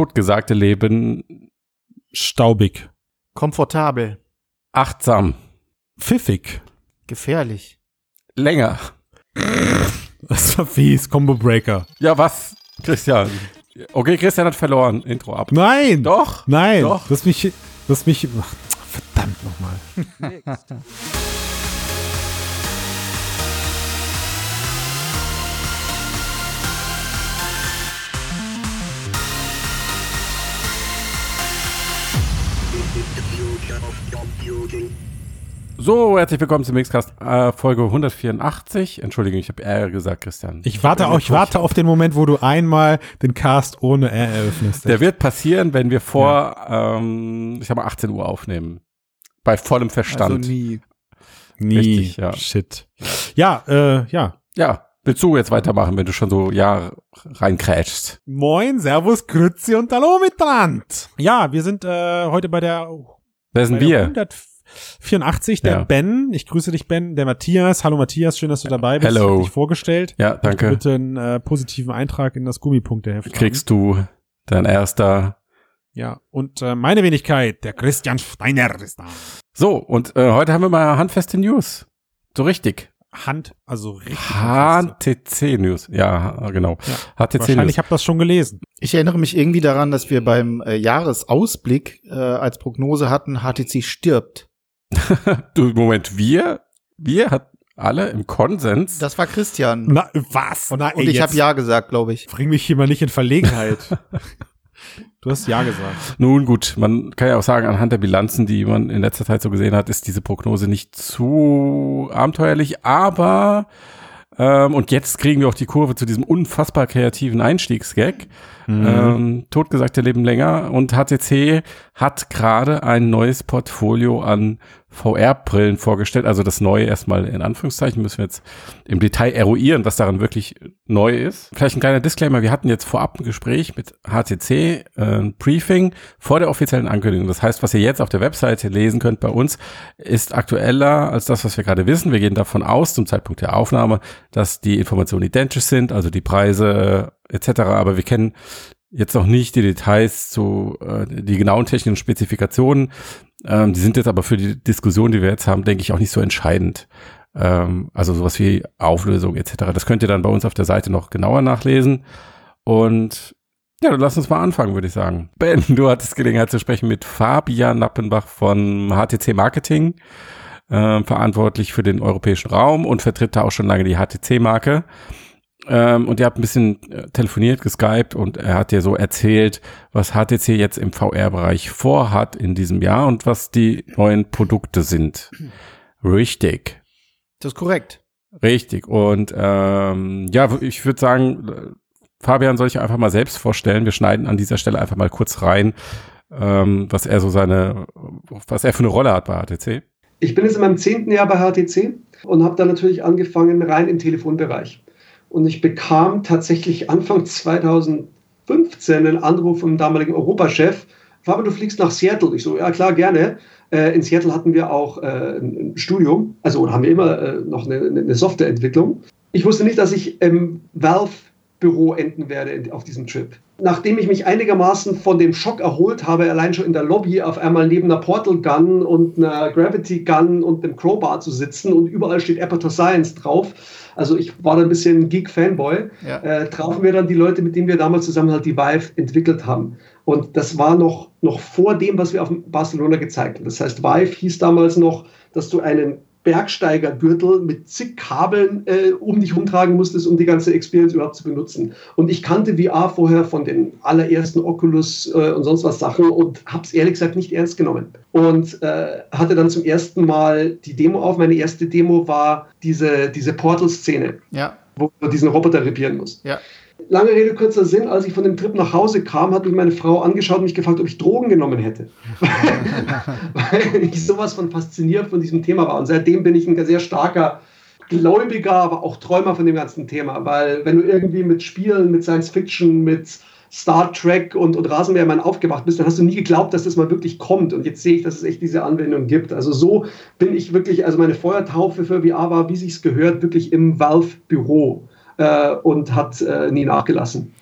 totgesagte Leben Staubig. Komfortabel. achtsam, Pfiffig. Gefährlich. länger. Das war fies. Combo Breaker. Ja, was? Christian. Okay, Christian hat verloren. Intro ab. Nein. Doch. Nein. Doch. Lass mich. Lass mich. Ach, verdammt nochmal. So, herzlich willkommen zum Mixcast äh, Folge 184. Entschuldigung, ich habe R gesagt, Christian. Ich warte, auch, ich warte auf den Moment, wo du einmal den Cast ohne R eröffnest. Der wird passieren, wenn wir vor, ähm, ich sag mal, 18 Uhr aufnehmen. Bei vollem Verstand. Also nie. Nie. richtig, ja. Shit. Ja, äh, ja. ja, willst du jetzt weitermachen, wenn du schon so ja reinkrätschst? Moin, Servus, Grüezi und Hallo miteinander. Ja, wir sind äh, heute bei der, Wer sind der wir? 184, der Ja. Ben. Ich grüße dich, Ben. Der Matthias. Hallo Matthias, schön, dass du dabei bist. Hello. Ich hab dich vorgestellt. Ja, danke. Bitte einen äh, positiven Eintrag in das Gummipunkteheft. Kriegst du dein erster. Ja, und äh, meine Wenigkeit, der Christian Steiner ist da. So, und äh, heute haben wir mal handfeste News. So richtig. Hand, also richtig. HTC News. Ja, genau. Ja, HTC Wahrscheinlich ihr das schon gelesen. Ich erinnere mich irgendwie daran, dass wir beim äh, Jahresausblick äh, als Prognose hatten, HTC stirbt. Du, Moment, wir, wir hat alle im Konsens. Das war Christian. Na, was? Und, Na, und ich habe ja gesagt, glaube ich. Bring mich hier mal nicht in Verlegenheit. du hast ja gesagt. Nun gut, man kann ja auch sagen, anhand der Bilanzen, die man in letzter Zeit so gesehen hat, ist diese Prognose nicht zu abenteuerlich, aber ähm, und jetzt kriegen wir auch die Kurve zu diesem unfassbar kreativen Einstiegsgag. Mhm. Ähm, totgesagte Leben länger und HTC hat gerade ein neues Portfolio an VR-Brillen vorgestellt. Also das Neue erstmal in Anführungszeichen müssen wir jetzt im Detail eruieren, was daran wirklich neu ist. Vielleicht ein kleiner Disclaimer. Wir hatten jetzt vorab ein Gespräch mit HTC, äh, ein Briefing vor der offiziellen Ankündigung. Das heißt, was ihr jetzt auf der Webseite lesen könnt bei uns, ist aktueller als das, was wir gerade wissen. Wir gehen davon aus, zum Zeitpunkt der Aufnahme, dass die Informationen identisch sind, also die Preise etc. Aber wir kennen jetzt noch nicht die Details zu äh, die genauen technischen Spezifikationen. Ähm, die sind jetzt aber für die Diskussion, die wir jetzt haben, denke ich auch nicht so entscheidend. Ähm, also sowas wie Auflösung etc. Das könnt ihr dann bei uns auf der Seite noch genauer nachlesen. Und ja, dann lass uns mal anfangen, würde ich sagen. Ben, du hattest Gelegenheit zu sprechen mit Fabian Nappenbach von HTC Marketing, ähm, verantwortlich für den europäischen Raum und vertritt da auch schon lange die HTC-Marke. Ähm, und ihr habt ein bisschen äh, telefoniert, geskypt und er hat dir so erzählt, was HTC jetzt im VR-Bereich vorhat in diesem Jahr und was die neuen Produkte sind. Richtig. Das ist korrekt. Richtig. Und ähm, ja, ich würde sagen, äh, Fabian soll ich einfach mal selbst vorstellen. Wir schneiden an dieser Stelle einfach mal kurz rein, ähm, was er so seine, was er für eine Rolle hat bei HTC. Ich bin jetzt in meinem zehnten Jahr bei HTC und habe dann natürlich angefangen rein im Telefonbereich. Und ich bekam tatsächlich Anfang 2015 einen Anruf vom damaligen Europachef, Fabian, du fliegst nach Seattle. Ich so, ja klar, gerne. Äh, in Seattle hatten wir auch äh, ein Studium, also oder haben wir immer äh, noch eine, eine Softwareentwicklung. Ich wusste nicht, dass ich im Valve Büro enden werde auf diesem Trip. Nachdem ich mich einigermaßen von dem Schock erholt habe, allein schon in der Lobby auf einmal neben einer Portal Gun und einer Gravity Gun und einem Crowbar zu sitzen und überall steht Aperture Science drauf. Also ich war da ein bisschen Geek-Fanboy. Ja. Äh, trafen wir dann die Leute, mit denen wir damals zusammen halt die Vive entwickelt haben. Und das war noch, noch vor dem, was wir auf Barcelona gezeigt haben. Das heißt, Vive hieß damals noch, dass du einen Bergsteigergürtel mit zig Kabeln äh, um dich rumtragen musstest, um die ganze Experience überhaupt zu benutzen. Und ich kannte VR vorher von den allerersten Oculus äh, und sonst was Sachen und habe es ehrlich gesagt nicht ernst genommen. Und äh, hatte dann zum ersten Mal die Demo auf. Meine erste Demo war diese, diese Portal-Szene, Ja. wo du diesen Roboter repieren musst. Ja. Lange Rede, kurzer Sinn, als ich von dem Trip nach Hause kam, hat mich meine Frau angeschaut und mich gefragt, ob ich Drogen genommen hätte. Weil ich sowas von fasziniert von diesem Thema war. Und seitdem bin ich ein sehr starker Gläubiger, aber auch Träumer von dem ganzen Thema. Weil wenn du irgendwie mit Spielen, mit Science Fiction, mit Star Trek und, und Rasenmähermann aufgewacht bist, dann hast du nie geglaubt, dass das mal wirklich kommt. Und jetzt sehe ich, dass es echt diese Anwendung gibt. Also so bin ich wirklich, also meine Feuertaufe für VR war, wie sich's gehört, wirklich im Valve-Büro äh, und hat äh, nie nachgelassen.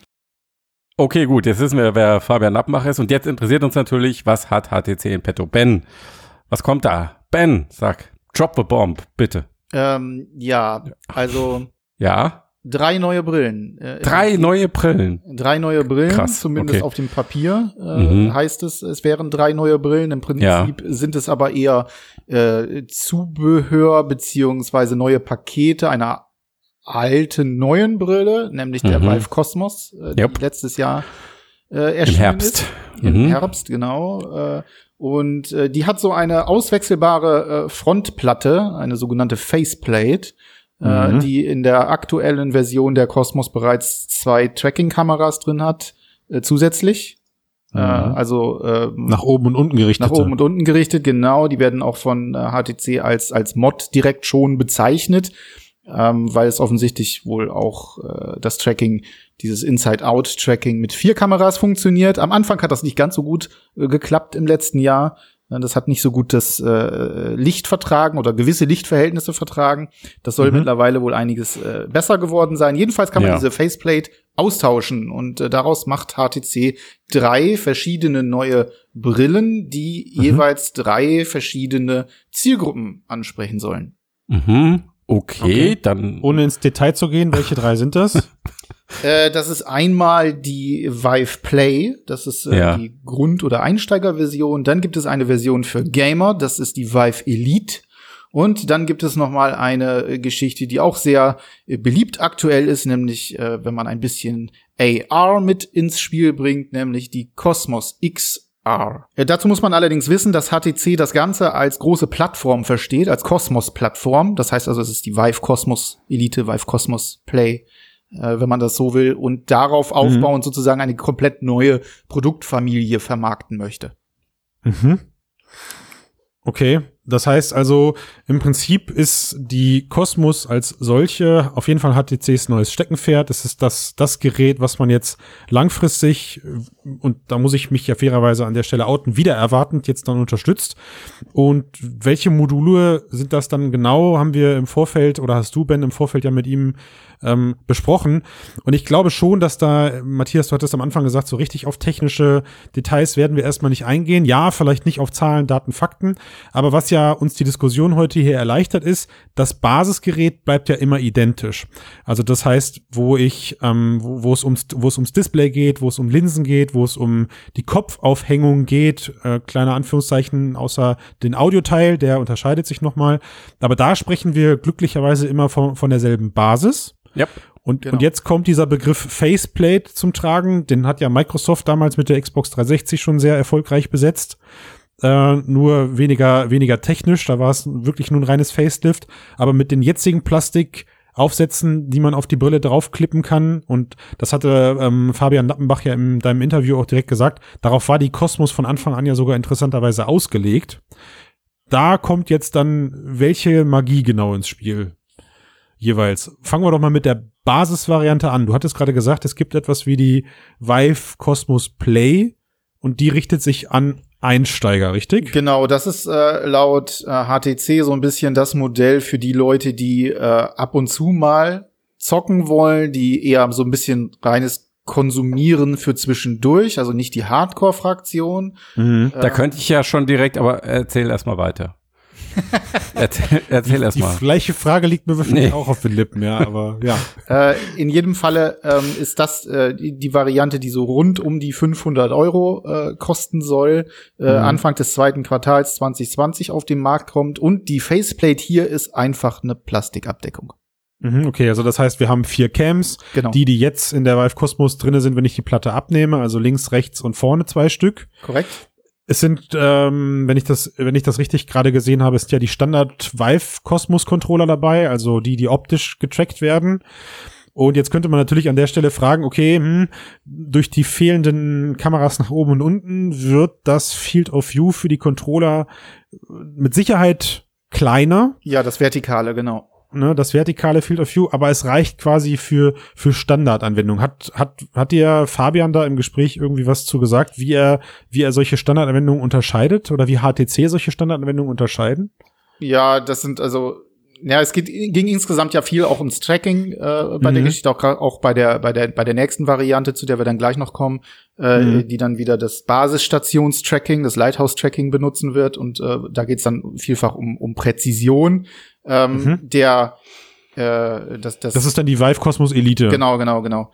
Okay, gut, jetzt wissen wir, wer Fabian Abmach ist. Und jetzt interessiert uns natürlich, was hat HTC in petto? Ben, was kommt da? Ben, sag, drop the bomb, bitte. Ähm, ja, also. ja. Drei neue Brillen. Äh, drei neue Brillen. Drei neue Brillen, Krass, zumindest okay. auf dem Papier äh, Mhm. heißt es, es wären drei neue Brillen. Im Prinzip Ja. sind es aber eher äh, Zubehör beziehungsweise neue Pakete einer alten neuen Brille, nämlich der Mhm. Valve Cosmos, äh, die Yep. letztes Jahr äh, Im erschienen Herbst. ist. Im Mhm. Herbst, genau. Äh, und äh, die hat so eine auswechselbare äh, Frontplatte, eine sogenannte Faceplate, äh, Mhm. die in der aktuellen Version der Cosmos bereits zwei Tracking-Kameras drin hat, äh, zusätzlich. Äh, Mhm. also äh, Nach oben und unten gerichtet. nach oben und unten gerichtet, genau. Die werden auch von äh, HTC als, als Mod direkt schon bezeichnet, ähm, weil es offensichtlich wohl auch äh, das Tracking, dieses Inside-Out-Tracking mit vier Kameras funktioniert. Am Anfang hat das nicht ganz so gut äh, geklappt im letzten Jahr. Äh, Das hat nicht so gut das äh, Licht vertragen oder gewisse Lichtverhältnisse vertragen. Das soll Mhm. mittlerweile wohl einiges äh, besser geworden sein. Jedenfalls kann man Ja. diese Faceplate austauschen und äh, daraus macht HTC drei verschiedene neue Brillen, die Mhm. jeweils drei verschiedene Zielgruppen ansprechen sollen. Mhm. Okay, Okay. dann. Ohne ins Detail zu gehen, welche drei sind das? Äh, das ist einmal die Vive Play, das ist äh, Ja. die Grund- oder Einsteigerversion. Dann gibt es eine Version für Gamer, das ist die Vive Elite. Und dann gibt es noch mal eine äh, Geschichte, die auch sehr äh, beliebt aktuell ist, nämlich äh, wenn man ein bisschen AR mit ins Spiel bringt, nämlich die Cosmos XR. Äh, dazu muss man allerdings wissen, dass HTC das Ganze als große Plattform versteht, als Cosmos-Plattform. Das heißt also, es ist die Vive Cosmos Elite, Vive Cosmos Play äh, wenn man das so will, und darauf aufbauend sozusagen eine komplett neue Produktfamilie vermarkten möchte. Mhm. Okay, das heißt also, im Prinzip ist die Cosmos als solche auf jeden Fall HTCs neues Steckenpferd. Es ist das, das Gerät, was man jetzt langfristig, äh, und da muss ich mich ja fairerweise an der Stelle outen, wieder erwartend jetzt dann unterstützt. Und welche Module sind das dann genau, haben wir im Vorfeld, oder hast du, Ben, im Vorfeld ja mit ihm ähm, besprochen. Und ich glaube schon, dass da, Matthias, du hattest am Anfang gesagt, so richtig auf technische Details werden wir erstmal nicht eingehen. Ja, vielleicht nicht auf Zahlen, Daten, Fakten. Aber was ja uns die Diskussion heute hier erleichtert ist, das Basisgerät bleibt ja immer identisch. Also das heißt, wo ich, ähm, wo, wo es ums, wo es ums Display geht, wo es um Linsen geht, wo es um die Kopfaufhängung geht, äh, kleine Anführungszeichen, außer den Audioteil, der unterscheidet sich nochmal. Aber da sprechen wir glücklicherweise immer von, von derselben Basis. Ja. Und, Genau. und jetzt kommt dieser Begriff Faceplate zum Tragen. Den hat ja Microsoft damals mit der Xbox 360 schon sehr erfolgreich besetzt. Äh, nur weniger, weniger technisch. Da war es wirklich nur ein reines Facelift. Aber mit den jetzigen Plastikaufsätzen, die man auf die Brille draufklippen kann, und das hatte ähm, Fabian Nappenbach ja in deinem Interview auch direkt gesagt, darauf war die Cosmos von Anfang an ja sogar interessanterweise ausgelegt. Da kommt jetzt dann welche Magie genau ins Spiel? Jeweils. Fangen wir doch mal mit der Basisvariante an. Du hattest gerade gesagt, es gibt etwas wie die Vive Cosmos Play und die richtet sich an Einsteiger, richtig? Genau, das ist äh, laut äh, HTC so ein bisschen das Modell für die Leute, die äh, ab und zu mal zocken wollen, die eher so ein bisschen reines Konsumieren für zwischendurch, also nicht die Hardcore-Fraktion. Mhm. Da könnte ich ja schon direkt, aber erzähl erst mal weiter. erzähl erzähl erst Die mal. gleiche Frage liegt mir wahrscheinlich Nee. auch auf den Lippen, ja, aber ja. Äh, in jedem Falle ähm, ist das äh, die, die Variante, die so rund um die 500 Euro äh, kosten soll, äh, Mhm. Anfang des zweiten Quartals 2020 auf den Markt kommt. Und die Faceplate hier ist einfach eine Plastikabdeckung. Mhm, okay, also das heißt, wir haben vier Cams, Genau. die, die jetzt in der Vive Cosmos drinne sind, wenn ich die Platte abnehme, also links, rechts und vorne zwei Stück. Korrekt? Es sind, ähm, wenn ich das, wenn ich das richtig gerade gesehen habe, ist ja die Standard Vive Cosmos Controller dabei, also die, die optisch getrackt werden. Und jetzt könnte man natürlich an der Stelle fragen, okay, hm, durch die fehlenden Kameras nach oben und unten wird das Field of View für die Controller mit Sicherheit kleiner, Ja, das Vertikale, genau. Ne, das vertikale Field of View, aber es reicht quasi für, für Standardanwendungen. Hat, hat, hat dir Fabian da im Gespräch irgendwie was zu gesagt, wie er, wie er solche Standardanwendungen unterscheidet oder wie HTC solche Standardanwendungen unterscheiden? Ja, das sind also ja, es geht, ging insgesamt ja viel auch ums Tracking äh, bei Mhm. der Geschichte, auch, auch bei der bei der bei der nächsten Variante, zu der wir dann gleich noch kommen, äh, Mhm. die dann wieder das Basisstationstracking, das Lighthouse-Tracking benutzen wird und äh, da geht's dann vielfach um um Präzision ähm, Mhm. der äh, das, das, Das ist dann die Vive Cosmos Elite. Genau, genau, genau.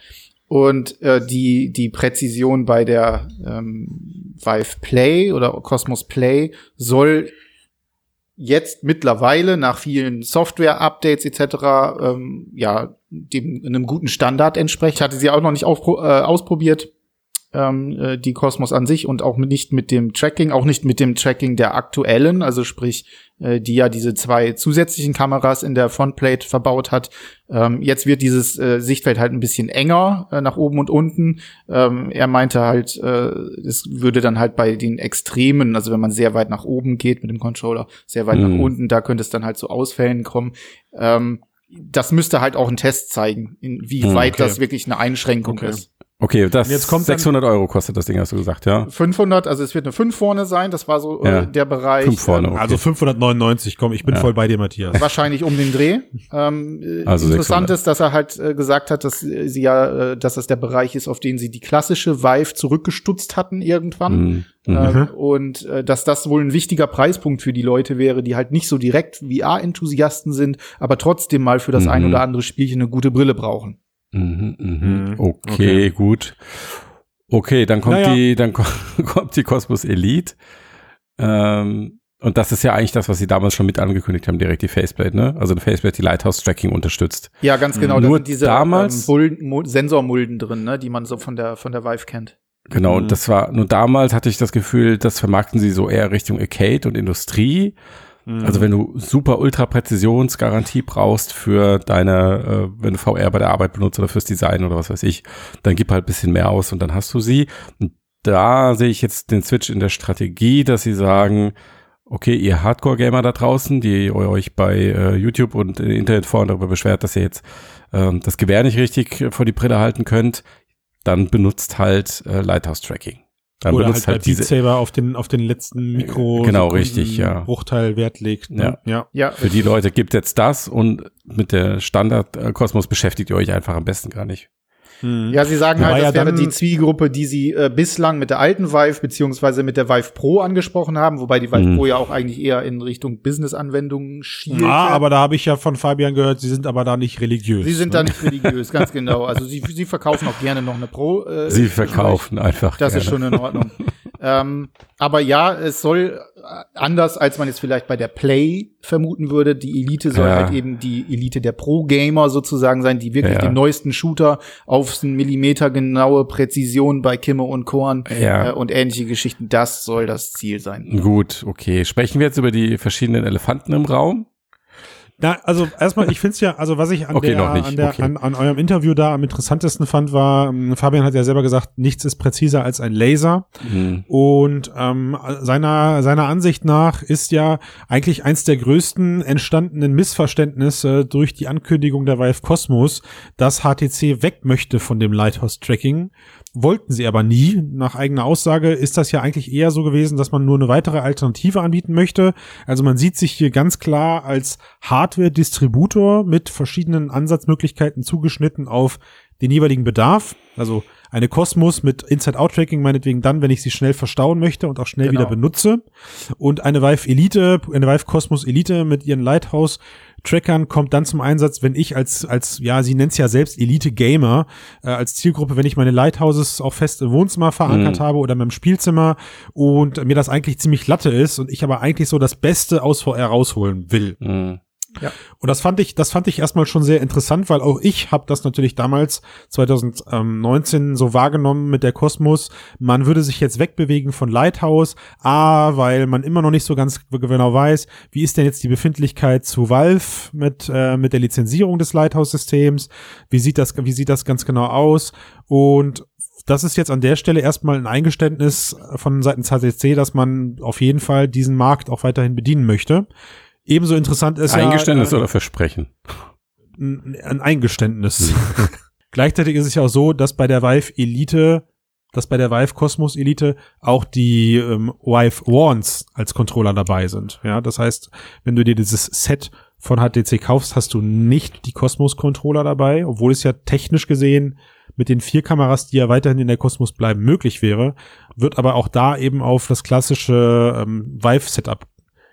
Und äh, die, die Präzision bei der ähm, Vive Play oder Cosmos Play soll jetzt mittlerweile nach vielen Software-Updates etc. Ähm, ja dem einem guten Standard entsprechen. Ich hatte sie auch noch nicht äh, ausprobiert, ähm, äh, die Cosmos an sich und auch nicht mit dem Tracking, auch nicht mit dem Tracking der aktuellen, also sprich, äh, die ja diese zwei zusätzlichen Kameras in der Frontplate verbaut hat. Ähm, jetzt wird dieses äh, Sichtfeld halt ein bisschen enger äh, nach oben und unten. Ähm, er meinte halt, äh, es würde dann halt bei den Extremen, also wenn man sehr weit nach oben geht mit dem Controller, sehr weit Mhm. nach unten, da könnte es dann halt zu Ausfällen kommen. Ähm, das müsste halt auch ein Test zeigen, inwieweit Okay. das wirklich eine Einschränkung Okay. ist. Okay, das Und jetzt kommt dann- 600 Euro kostet das Ding, hast du gesagt, ja? 500, also es wird eine 5 vorne sein, das war so Ja. äh, der Bereich. Fünf vorne, Ähm, okay. Also 599, komm, ich bin Ja. voll bei dir, Matthias. wahrscheinlich um den Dreh. Ähm, äh, Also interessant 600. ist, dass er halt äh, gesagt hat, dass äh, sie ja, äh, dass das der Bereich ist, auf den sie die klassische Vive zurückgestutzt hatten irgendwann. Mhm. Mhm. Ähm, und äh, dass das wohl ein wichtiger Preispunkt für die Leute wäre, die halt nicht so direkt VR-Enthusiasten sind, aber trotzdem mal für das Mhm. ein oder andere Spielchen eine gute Brille brauchen. Mhm, mhm. Mhm. Okay, Okay. gut. Okay, dann kommt Naja. die, dann ko- kommt die Cosmos Elite. Ähm, und das ist ja eigentlich das, was sie damals schon mit angekündigt haben, direkt die Faceplate, ne? Also eine Faceplate, die Lighthouse-Tracking unterstützt. Ja, ganz genau. Da Nur sind diese damals- ähm, Bullen, Mu- Sensormulden drin, ne, die man so von der von der Vive kennt. Genau, Mhm. und das war, nur damals hatte ich das Gefühl, das vermarkten sie so eher Richtung Arcade und Industrie. Mhm. Also wenn du super ultra Präzisionsgarantie brauchst für deine, äh, wenn du VR bei der Arbeit benutzt oder fürs Design oder was weiß ich, dann gib halt bisschen mehr aus und dann hast du sie. Und da sehe ich jetzt den Switch in der Strategie, dass sie sagen, okay, ihr Hardcore-Gamer da draußen, die euch bei äh, YouTube und äh, Internetforen darüber beschwert, dass ihr jetzt ähm, das Gewehr nicht richtig vor die Brille halten könnt, dann benutzt halt äh, Lighthouse-Tracking. Dann Oder halt benutzt halt, Beat diese, Saber auf den, auf den letzten Mikro Genau, richtig, ja. Bruchteil Wert legt. Ne? Ja. Ja, Für die Leute gibt jetzt das und mit der Standard-Kosmos beschäftigt ihr euch einfach am besten gar nicht. Mhm. Ja, sie sagen halt, ja das wäre dann- die Zielgruppe, die sie äh, bislang mit der alten Vive beziehungsweise mit der Vive Pro angesprochen haben, wobei die Vive Mhm. Pro ja auch eigentlich eher in Richtung Business-Anwendungen schielt. Ah, aber da habe ich ja von Fabian gehört, sie sind aber da nicht religiös. sie sind ne? da nicht religiös, ganz genau. Also sie, sie verkaufen auch gerne noch eine Pro. Äh, Sie verkaufen einfach. Das ist gerne. schon in Ordnung. ähm, aber ja, es soll äh, anders, als man jetzt vielleicht bei der Play vermuten würde. Die Elite soll Ja. halt eben die Elite der Pro-Gamer sozusagen sein, die wirklich Ja. den neuesten Shooter auf einen Millimeter genaue Präzision bei Kimme und Korn Ja. äh, und ähnliche Geschichten. Das soll das Ziel sein. Gut, okay. Sprechen wir jetzt über die verschiedenen Elefanten im Raum? Na, also erstmal, ich finde es ja, also was ich an, Okay, der, an, der okay. an, an eurem Interview da am interessantesten fand, war, ähm, Fabian hat ja selber gesagt, nichts ist präziser als ein Laser. Mhm. Und ähm, seiner, seiner Ansicht nach ist ja eigentlich eins der größten entstandenen Missverständnisse durch die Ankündigung der Vive Cosmos, dass HTC weg möchte von dem Lighthouse-Tracking. Wollten sie aber nie. Nach eigener Aussage ist das ja eigentlich eher so gewesen, dass man nur eine weitere Alternative anbieten möchte. Also man sieht sich hier ganz klar als Hardware-Distributor mit verschiedenen Ansatzmöglichkeiten zugeschnitten auf den jeweiligen Bedarf. Also eine Cosmos mit Inside-Out-Tracking meinetwegen dann, wenn ich sie schnell verstauen möchte und auch schnell Genau. wieder benutze. Und eine Vive Elite, eine Vive Cosmos Elite mit ihren Lighthouse-Trackern kommt dann zum Einsatz, wenn ich als, als, ja, sie nennt es ja selbst Elite-Gamer, äh, als Zielgruppe, wenn ich meine Lighthouses auch fest im Wohnzimmer verankert Mhm. habe oder in meinem Spielzimmer und mir das eigentlich ziemlich latte ist und ich aber eigentlich so das Beste aus VR rausholen will. Mhm. Und das fand ich, das fand ich erstmal schon sehr interessant, weil auch ich habe das natürlich damals 2019 so wahrgenommen mit der Kosmos. Man würde sich jetzt wegbewegen von Lighthouse, A, weil man immer noch nicht so ganz genau weiß, wie ist denn jetzt die Befindlichkeit zu Valve mit äh, mit der Lizenzierung des Lighthouse-Systems? Wie sieht das, wie sieht das ganz genau aus? Und das ist jetzt an der Stelle erstmal ein Eingeständnis von Seiten HTC, dass man auf jeden Fall diesen Markt auch weiterhin bedienen möchte. Ebenso interessant ist Eingeständnis ja, äh, oder Versprechen? ein, ein Eingeständnis. Gleichzeitig ist es ja auch so, dass bei der Vive Elite, dass bei der Vive Cosmos Elite auch die ähm, Vive Wands als Controller dabei sind. Ja, das heißt, wenn du dir dieses Set von HTC kaufst, hast du nicht die Cosmos-Controller dabei, obwohl es ja technisch gesehen mit den vier Kameras, die ja weiterhin in der Cosmos bleiben, möglich wäre, wird aber auch da eben auf das klassische ähm, Vive-Setup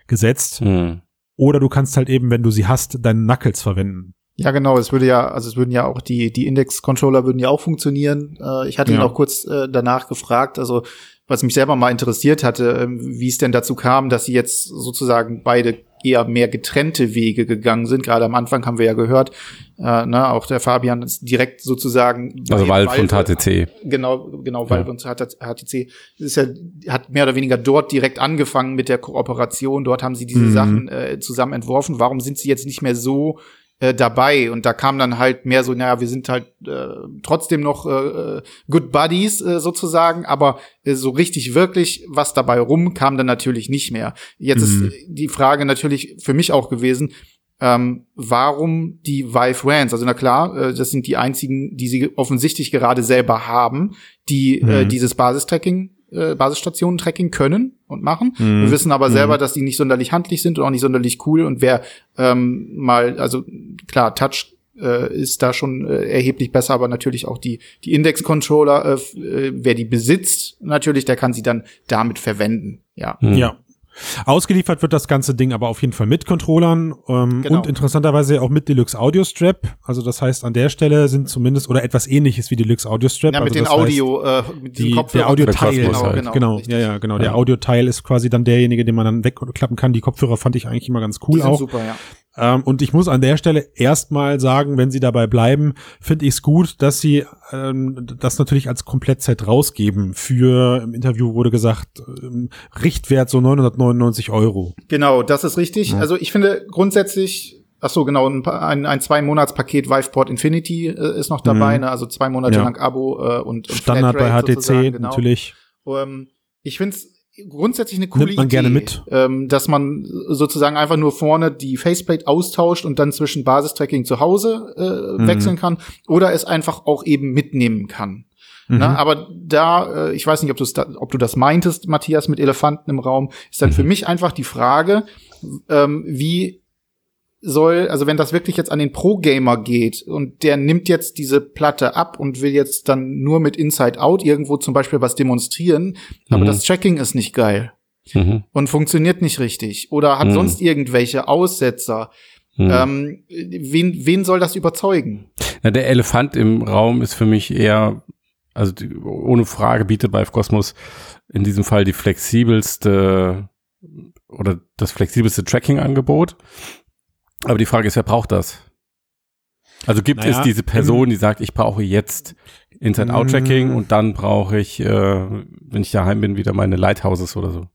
gesetzt. Hm. Oder du kannst halt eben, wenn du sie hast, deine Knuckles verwenden. Ja, genau. Es würde ja, also es würden ja auch die die Index-Controller würden ja auch funktionieren. Äh, ich hatte ihn Ja. auch kurz äh, danach gefragt. Also was mich selber mal interessiert hatte, ähm, wie es denn dazu kam, dass sie jetzt sozusagen beide eher mehr getrennte Wege gegangen sind. Gerade am Anfang haben wir ja gehört, äh, ne, auch der Fabian ist direkt sozusagen Also Valve und HTC. Genau, genau, Valve und HTC ist ja, hat mehr oder weniger dort direkt angefangen mit der Kooperation. Dort haben sie diese Mhm. Sachen äh, zusammen entworfen. Warum sind sie jetzt nicht mehr so äh, dabei? Und da kam dann halt mehr so, naja, wir sind halt äh, trotzdem noch äh, Good Buddies äh, sozusagen, aber äh, so richtig wirklich was dabei rum kam dann natürlich nicht mehr. Jetzt Mhm. ist die Frage natürlich für mich auch gewesen, ähm, warum die Vive Vans? Also na klar, äh, das sind die einzigen, die sie offensichtlich gerade selber haben, die äh, Mhm. dieses Basistracking, äh, Basisstationen-Tracking können und machen. Mhm. Wir wissen aber Mhm. selber, dass die nicht sonderlich handlich sind und auch nicht sonderlich cool. Und wer ähm, mal, also klar, Touch äh, ist da schon äh, erheblich besser, aber natürlich auch die, die Index-Controller, äh, äh, wer die besitzt, natürlich, der kann sie dann damit verwenden. Ja. Hm. Ja. Ausgeliefert wird das ganze Ding aber auf jeden Fall mit Controllern ähm, Genau. und interessanterweise auch mit Deluxe Audio Strap. Also das heißt, an der Stelle sind zumindest oder etwas ähnliches wie Deluxe Audio Strap. Ja, mit also den das heißt, Audio, äh, mit die, Kopfhörern. der Audioteil, genau, halt. genau, genau, ja, ja, genau. Ja. Der Audioteil ist quasi dann derjenige, den man dann wegklappen kann. Die Kopfhörer fand ich eigentlich immer ganz cool auch. super, ja. Ähm, und ich muss an der Stelle erstmal sagen, wenn sie dabei bleiben, finde ich es gut, dass sie ähm, das natürlich als Komplettset rausgeben. Für im Interview wurde gesagt, ähm, Richtwert so 999 Euro. Genau, das ist richtig. Also ich finde grundsätzlich, ach so genau, ein, ein, ein zwei Monats Paket Viveport Infinity äh, ist noch dabei, Mhm. ne? also zwei Monate Ja. lang Abo äh, und, und Standard bei HTC genau. natürlich. Ähm, ich finde es grundsätzlich eine coole Nimmt man Idee, gerne mit. Ähm, dass man sozusagen einfach nur vorne die Faceplate austauscht und dann zwischen Basistracking zu Hause äh, Mhm. wechseln kann oder es einfach auch eben mitnehmen kann. Mhm. Ne? Aber da, äh, ich weiß nicht, ob, da, ob du das meintest, Matthias, mit Elefanten im Raum, ist dann für mich einfach die Frage, ähm, wie soll, also wenn das wirklich jetzt an den Pro-Gamer geht und der nimmt jetzt diese Platte ab und will jetzt dann nur mit Inside Out irgendwo zum Beispiel was demonstrieren, aber Mhm. das Tracking ist nicht geil Mhm. und funktioniert nicht richtig oder hat Mhm. sonst irgendwelche Aussetzer, Mhm. ähm, wen, wen soll das überzeugen? Ja, der Elefant im Raum ist für mich eher, also die, ohne Frage bietet Vive Cosmos in diesem Fall die flexibelste oder das flexibelste Tracking-Angebot. Aber die Frage ist, wer braucht das? Also gibt Naja, es diese Person, die sagt, ich brauche jetzt Inside-Out-Tracking Mm. und dann brauche ich, äh, wenn ich daheim bin, wieder meine Lighthouses oder so.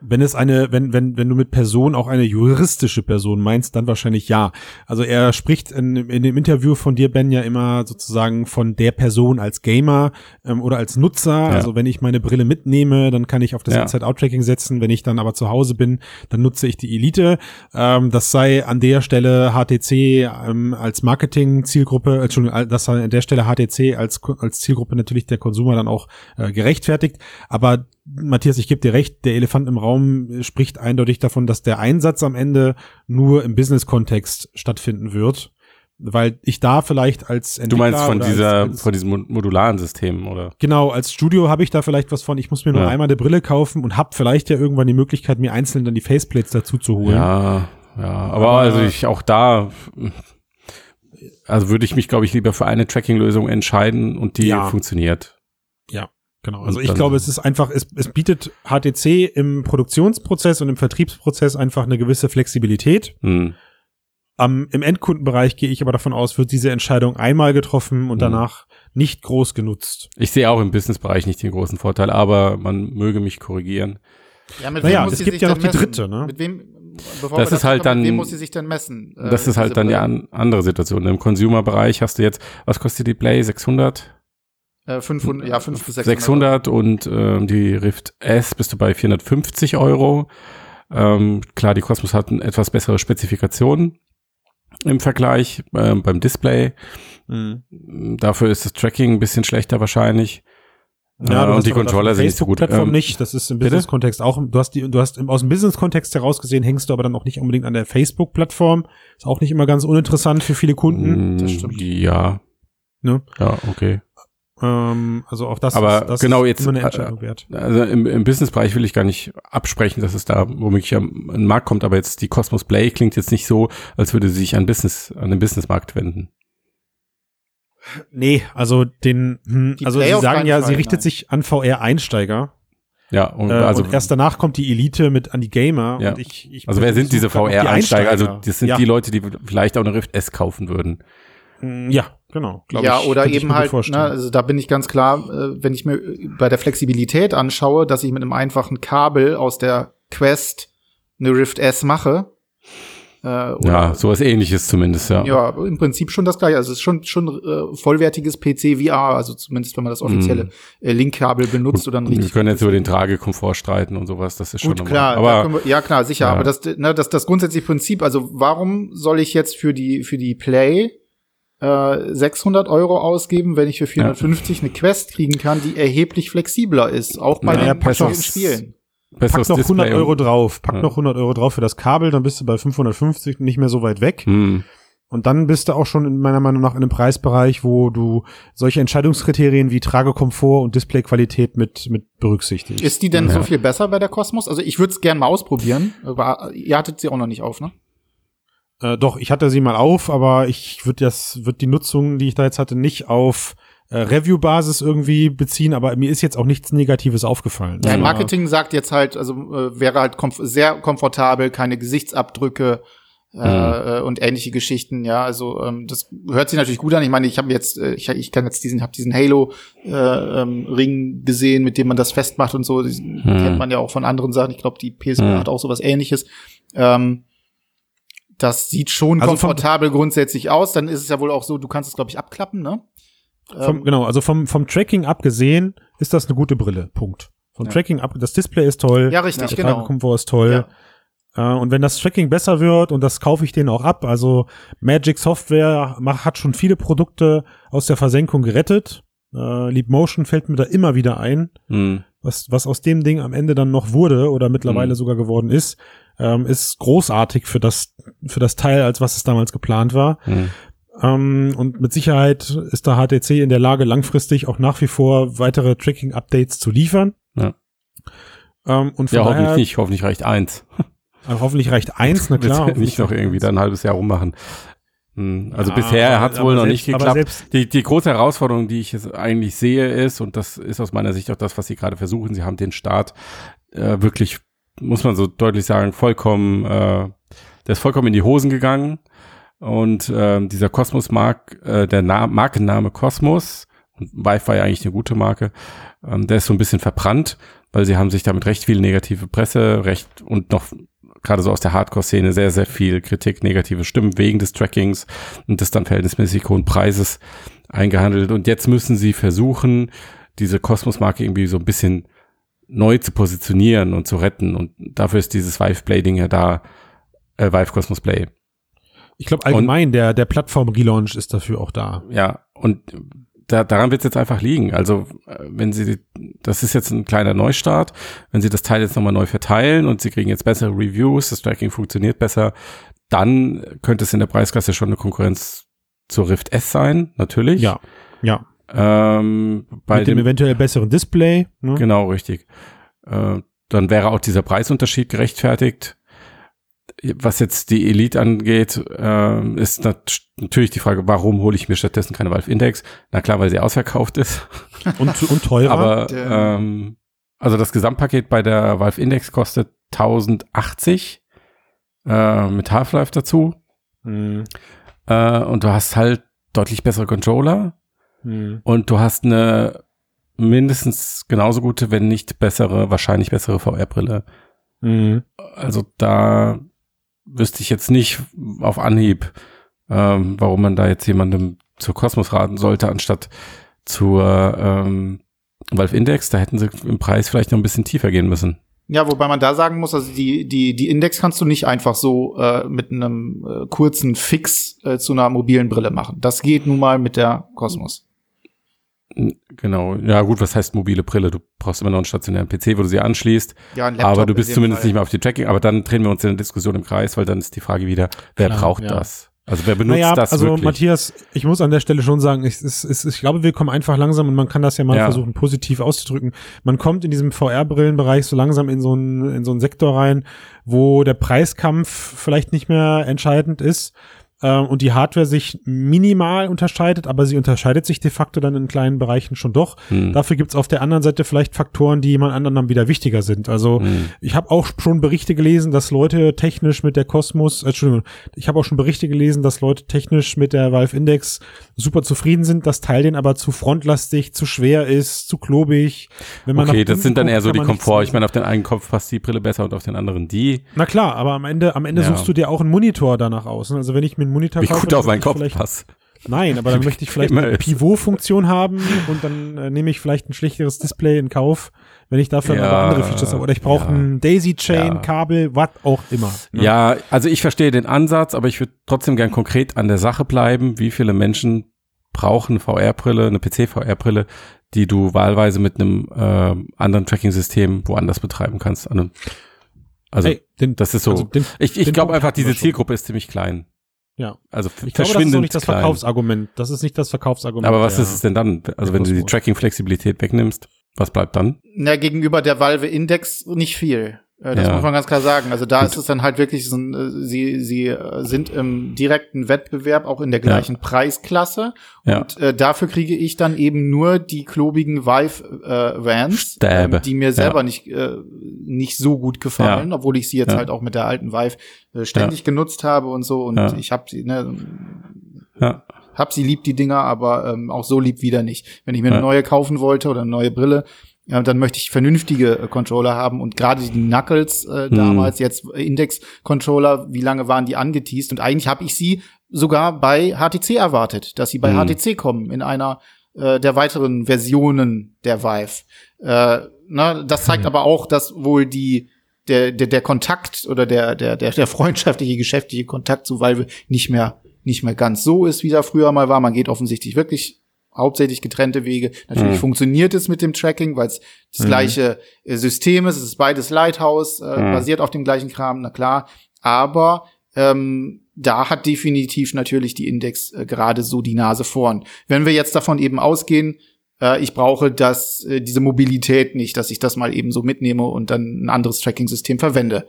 Wenn es eine, wenn, wenn, wenn du mit Person auch eine juristische Person meinst, dann wahrscheinlich ja. Also er spricht in, in dem Interview von dir, Ben, ja immer sozusagen von der Person als Gamer ähm, oder als Nutzer. Ja. Also wenn ich meine Brille mitnehme, dann kann ich auf das Ja. Inside-Out-Tracking setzen. Wenn ich dann aber zu Hause bin, dann nutze ich die Elite. Ähm, das sei an der Stelle HTC ähm, als Marketing-Zielgruppe, äh, Entschuldigung, das sei an der Stelle HTC als, als Zielgruppe natürlich der Konsumer dann auch äh, gerechtfertigt. Aber Matthias, ich gebe dir recht, der Elefant im Raum äh, spricht eindeutig davon, dass der Einsatz am Ende nur im Business-Kontext stattfinden wird. Weil ich da vielleicht als Entwickler Du meinst von oder als- dieser, als, von diesem mo- modularen System, oder? Genau, als Studio habe ich da vielleicht was von, ich muss mir nur Ja. einmal eine Brille kaufen und habe vielleicht ja irgendwann die Möglichkeit, mir einzeln dann die Faceplates dazu zu holen. Ja, ja, aber, Aber- also ich auch da, also würde ich mich, glaube ich, lieber für eine Tracking-Lösung entscheiden und die Ja. funktioniert. Genau, also ich dann- glaube, es ist einfach, es, es bietet HTC im Produktionsprozess und im Vertriebsprozess einfach eine gewisse Flexibilität. Hm. Am, Im Endkundenbereich gehe ich aber davon aus, wird diese Entscheidung einmal getroffen und Mhm. danach nicht groß genutzt. Ich sehe auch im Businessbereich nicht den großen Vorteil, aber man möge mich korrigieren. Ja, mit Naja, wem muss es sie gibt sich ja noch die messen? dritte, ne? Mit wem, bevor Das wir ist halt kommen, mit dann- wem muss sie sich denn messen? äh, Das ist halt dann die an, andere Situation. Im Consumer-Bereich hast du jetzt, was kostet die Play? 600? Äh, 500, ja, 5 bis 600. 600 und ähm, die Rift S bist du bei 450 Euro. Ähm, klar, die Cosmos hatten etwas bessere Spezifikationen im Vergleich ähm, beim Display. Dafür ist das Tracking ein bisschen schlechter wahrscheinlich. Ja, und die Controller sind nicht so gut. Plattform Ähm, nicht, das ist im? Business-Kontext auch. Du hast die, du hast im, aus dem Business-Kontext heraus gesehen, hängst du aber dann auch nicht unbedingt an der Facebook-Plattform. Ist auch nicht immer ganz uninteressant für viele Kunden. Mm, das stimmt. Ja. Ne? Ja, okay. Ähm, also auch das, Aber ist, das genau ist jetzt, immer eine äh, Entscheidung wert. Also im, im Businessbereich will ich gar nicht absprechen, dass es da womöglich am ein Markt kommt, aber jetzt die Cosmos Play klingt jetzt nicht so, als würde sie sich an Business, an den Businessmarkt wenden. Nee, also den, hm, Die also Play sie sagen ja, Fall, sie richtet nein. sich an VR-Einsteiger. Ja, und Äh, also, und erst danach kommt die Elite mit an die Gamer. Ja. Und ich, ich also wer sind diese noch die VR-Einsteiger? Also das sind ja. die Leute, die vielleicht auch eine Rift S kaufen würden. Mm, Ja, genau. ja, ich, oder eben gut halt, ne, also da bin ich ganz klar, äh, wenn ich mir bei der Flexibilität anschaue, dass ich mit einem einfachen Kabel aus der Quest eine Rift S mache. Äh, Ja, sowas ähnliches zumindest, ja. ja, im Prinzip schon das gleiche. Also es ist schon schon äh, vollwertiges PC VR, also zumindest wenn man das offizielle äh, Linkkabel benutzt oder ein Wir richtig können jetzt über den Tragekomfort streiten und sowas, das ist schon Gut, normal. klar, Aber wir, ja klar, sicher, Ja. aber das, ne, das, das grundsätzliche Prinzip, also warum soll ich jetzt für die, für die Play äh, 600 Euro ausgeben, wenn ich für 450 eine Quest kriegen kann, die erheblich flexibler ist, auch bei Naja, den besonderen Spielen. besseres Pack noch 100 Display Euro drauf. Pack Ja. noch 100 Euro drauf für das Kabel, dann bist du bei 550 nicht mehr so weit weg. Hm. Und dann bist du auch schon in meiner Meinung nach in einem Preisbereich, wo du solche Entscheidungskriterien wie Tragekomfort und Displayqualität mit, mit berücksichtigst. Ist die denn Ja. so viel besser bei der Cosmos? Also ich würde es gerne mal ausprobieren, aber ihr hattet sie auch noch nicht auf, ne? Äh, doch, ich hatte sie mal auf, aber ich würde das, würde die Nutzung, die ich da jetzt hatte, nicht auf äh, Review-Basis irgendwie beziehen, aber mir ist jetzt auch nichts Negatives aufgefallen. Ja, Also, Marketing sagt jetzt halt, also äh, wäre halt komf sehr komfortabel, keine Gesichtsabdrücke äh, äh, und ähnliche Geschichten. Ja, also ähm, das hört sich natürlich gut an. Ich meine, ich habe jetzt, äh, ich, ich kann jetzt diesen, habe diesen Halo äh, ähm, Ring gesehen, mit dem man das festmacht und so. Diesen Hm. kennt man ja auch von anderen Sachen. Ich glaube, die PSP Hm. hat auch sowas Ähnliches. Ähm, das sieht schon Also vom- komfortabel grundsätzlich aus. Dann ist es ja wohl auch so, du kannst es glaube ich abklappen, ne? Vom, Ähm, genau, also vom, vom Tracking abgesehen ist das eine gute Brille. Punkt. Vom Ja. Tracking ab, das Display ist toll. Ja, richtig, der genau. Tragekomfort ist toll. Äh, und wenn das Tracking besser wird, und das kaufe ich denen auch ab, also Magic Software macht, hat schon viele Produkte aus der Versenkung gerettet. Äh, Leap Motion fällt mir da immer wieder ein. Hm. Was, was aus dem Ding am Ende dann noch wurde oder mittlerweile Mhm. sogar geworden ist, ähm, ist großartig für das, für das Teil, als was es damals geplant war. Hm. Ähm, und mit Sicherheit ist da HTC in der Lage, langfristig auch nach wie vor weitere Tracking-Updates zu liefern. Ja. Ähm, und von Ja, daher, hoffentlich nicht, hoffentlich reicht eins. äh, hoffentlich reicht eins, na klar. Nicht noch irgendwie da ein halbes Jahr rummachen. Hm, Also Ja, bisher hat es wohl noch selbst- nicht geklappt. Die, die große Herausforderung, die ich jetzt eigentlich sehe, ist, und das ist aus meiner Sicht auch das, was sie gerade versuchen, sie haben den Start äh, wirklich, muss man so deutlich sagen, vollkommen, äh, der ist vollkommen in die Hosen gegangen. Und ähm, dieser Kosmos-Mark, äh, der Na Markenname Kosmos, und Vive war ja eigentlich eine gute Marke, ähm, der ist so ein bisschen verbrannt, weil sie haben sich damit recht viel negative Presse, recht und noch gerade so aus der Hardcore-Szene sehr, sehr viel Kritik, negative Stimmen wegen des Trackings und des dann verhältnismäßig hohen Preises eingehandelt. Und jetzt müssen sie versuchen, diese Kosmos-Marke irgendwie so ein bisschen neu zu positionieren und zu retten. Und dafür ist dieses Vive Play-Ding ja da, äh, Vive Cosmos Play. Ich glaube allgemein, der, der Plattform-Relaunch ist dafür auch da. Ja, und da, daran wird es jetzt einfach liegen. Also, äh, wenn sie, das ist jetzt ein kleiner Neustart, wenn sie das Teil jetzt nochmal neu verteilen und sie kriegen jetzt bessere Reviews, das Tracking funktioniert besser, dann könnte es in der Preisklasse schon eine Konkurrenz zur Rift S sein, natürlich. Ja, ja. Ähm, bei Mit dem, dem, eventuell besseren Display. Ne? genau, richtig. Äh, dann wäre auch dieser Preisunterschied gerechtfertigt. Was jetzt die Elite angeht, äh, ist nat natürlich die Frage, warum hole ich mir stattdessen keine Valve Index? Na klar, weil sie ausverkauft ist. Und, und teurer. Aber ähm, also das Gesamtpaket bei der Valve Index kostet 1080 äh, mit Half-Life dazu. Hm, Äh, und du hast halt deutlich bessere Controller hm. und du hast eine mindestens genauso gute, wenn nicht bessere, wahrscheinlich bessere VR-Brille. Hm. Also da wüsste ich jetzt nicht auf Anhieb, ähm, warum man da jetzt jemandem zur Kosmos raten sollte, anstatt zur ähm, Valve Index. Da hätten sie im Preis vielleicht noch ein bisschen tiefer gehen müssen. Ja, wobei man da sagen muss, also die, die, die Index kannst du nicht einfach so äh, mit einem äh, kurzen Fix äh, zu einer mobilen Brille machen. Das geht nun mal mit der Cosmos. Genau, ja gut, was heißt mobile Brille? Du brauchst immer noch einen stationären PC, wo du sie anschließt. Ja, ein aber du bist zumindest Fall. nicht mehr auf die Tracking. Aber dann drehen wir uns in der Diskussion im Kreis, weil dann ist die Frage wieder, wer Klar, braucht ja. das? Also wer benutzt naja, das also wirklich? Matthias, ich muss an der Stelle schon sagen, ich, es, es, ich glaube, wir kommen einfach langsam und man kann das ja mal Ja. versuchen, positiv auszudrücken. Man kommt in diesem VR-Brillenbereich so langsam in so einen, in so einen Sektor rein, wo der Preiskampf vielleicht nicht mehr entscheidend ist. Ähm, Und die Hardware sich minimal unterscheidet, aber sie unterscheidet sich de facto dann in kleinen Bereichen schon doch. Hm. Dafür gibt's auf der anderen Seite vielleicht Faktoren, die jemand anderen dann wieder wichtiger sind. Also Hm. ich habe auch schon Berichte gelesen, dass Leute technisch mit der Cosmos, äh, Entschuldigung, ich habe auch schon Berichte gelesen, dass Leute technisch mit der Valve Index super zufrieden sind, das Teil denen aber zu frontlastig, zu schwer ist, zu klobig. Wenn man Okay, das sind dann guckt, eher so die Komfort. Ich meine, auf den einen Kopf passt die Brille besser und auf den anderen die. Na klar, aber am Ende, am Ende Ja. suchst du dir auch einen Monitor danach aus. ne? Also wenn ich mir einen Monitor Wie kaufe, gut dann auf meinen Kopf passt. Nein, aber dann möchte ich vielleicht eine. Pivot-Funktion haben und dann äh, nehme ich vielleicht ein schlechteres Display in Kauf, wenn ich dafür Ja, aber andere Features habe. Oder ich brauche ja. ein Daisy-Chain, Ja. Kabel, was auch immer. ne? Ja, also ich verstehe den Ansatz, aber ich würde trotzdem gern konkret an der Sache bleiben. Wie viele Menschen brauchen eine VR-Brille, eine PC-VR-Brille, die du wahlweise mit einem ähm, anderen Tracking-System woanders betreiben kannst? Also Ey, den, das ist so. also den, ich ich glaube einfach, diese. Zielgruppe ist ziemlich klein. Ja. Also ich glaube, das ist nicht das klein. Verkaufsargument. Das ist nicht das Verkaufsargument. Aber was ist es denn dann? Also wenn du die. Tracking-Flexibilität wegnimmst, was bleibt dann? Na, gegenüber der Valve Index nicht viel. Äh, Das Ja. muss man ganz klar sagen. Also da Gut. ist es dann halt wirklich so ein, äh, sie, sie äh, sind im direkten Wettbewerb auch in der gleichen Preisklasse. Ja. Und äh, dafür kriege ich dann eben nur die klobigen Vive äh, ähm, die mir selber Ja. nicht, äh, nicht so gut gefallen, obwohl ich sie jetzt Ja. halt auch mit der alten Vive äh, ständig genutzt habe und so. Und Ja. ich habe sie, ne, Ja. hab sie lieb, die Dinger, aber ähm, auch so lieb wieder nicht. Wenn ich mir eine Ja. neue kaufen wollte oder eine neue Brille, ja, dann möchte ich vernünftige äh, Controller haben und gerade die Knuckles äh, Hm. damals, jetzt äh, Index-Controller, wie lange waren die angeteased? Und eigentlich habe ich sie sogar bei HTC erwartet, dass sie bei Hm. HTC kommen in einer äh, der weiteren Versionen der Vive. Äh, ne, das zeigt aber auch, dass wohl die der, der, der Kontakt oder der, der, der, der freundschaftliche, geschäftliche Kontakt zu Valve nicht mehr, nicht mehr ganz so ist, wie er früher mal war. Man geht offensichtlich wirklich hauptsächlich getrennte Wege. Natürlich Mhm. funktioniert es mit dem Tracking, weil es das Mhm. gleiche äh, System ist. Es ist beides Lighthouse, äh, Mhm. basiert auf dem gleichen Kram, na klar. Aber ähm, da hat definitiv natürlich die Index äh, gerade so die Nase vorn. Wenn wir jetzt davon eben ausgehen, äh, ich brauche das, äh, diese Mobilität nicht, dass ich das mal eben so mitnehme und dann ein anderes Tracking-System verwende.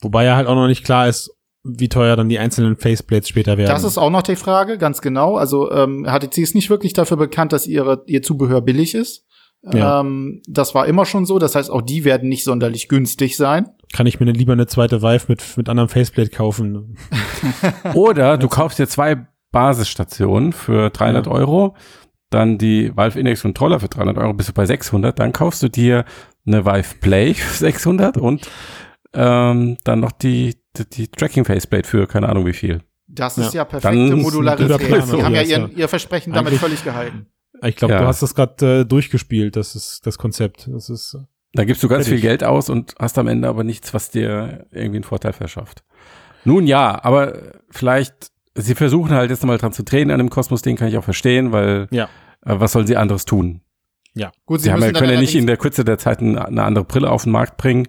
Wobei ja halt auch noch nicht klar ist, wie teuer dann die einzelnen Faceplates später werden. Das ist auch noch die Frage, ganz genau. Also ähm, HTC ist nicht wirklich dafür bekannt, dass ihre, ihr Zubehör billig ist. Ja. Ähm, das war immer schon so. Das heißt, auch die werden nicht sonderlich günstig sein. Kann ich mir lieber eine zweite Vive mit, mit anderem Faceplate kaufen? Oder du kaufst dir zwei Basisstationen für 300 Ja. Euro, dann die Valve Index Controller für 300 Euro, bist du bei 600, dann kaufst du dir eine Vive Play für 600 und ähm, dann noch die, die, die Tracking Faceplate für keine Ahnung wie viel. Das ist Ja. ja, perfekte Dann Modularität. Sie haben ja ihren, ja. ihr Versprechen damit Eigentlich- völlig gehalten. Ich glaube, Ja. du hast das gerade äh, durchgespielt, das ist das Konzept. Das ist äh, Da gibst du ganz Fertig. viel Geld aus und hast am Ende aber nichts, was dir irgendwie einen Vorteil verschafft. Nun ja, aber vielleicht, sie versuchen halt jetzt nochmal dran zu drehen an dem Kosmos-Ding, kann ich auch verstehen, weil Ja. äh, was sollen sie anderes tun? Gut, Sie, haben ja, müssen dann können ja nicht in der Kürze der Zeit ein- eine andere Brille auf den Markt bringen.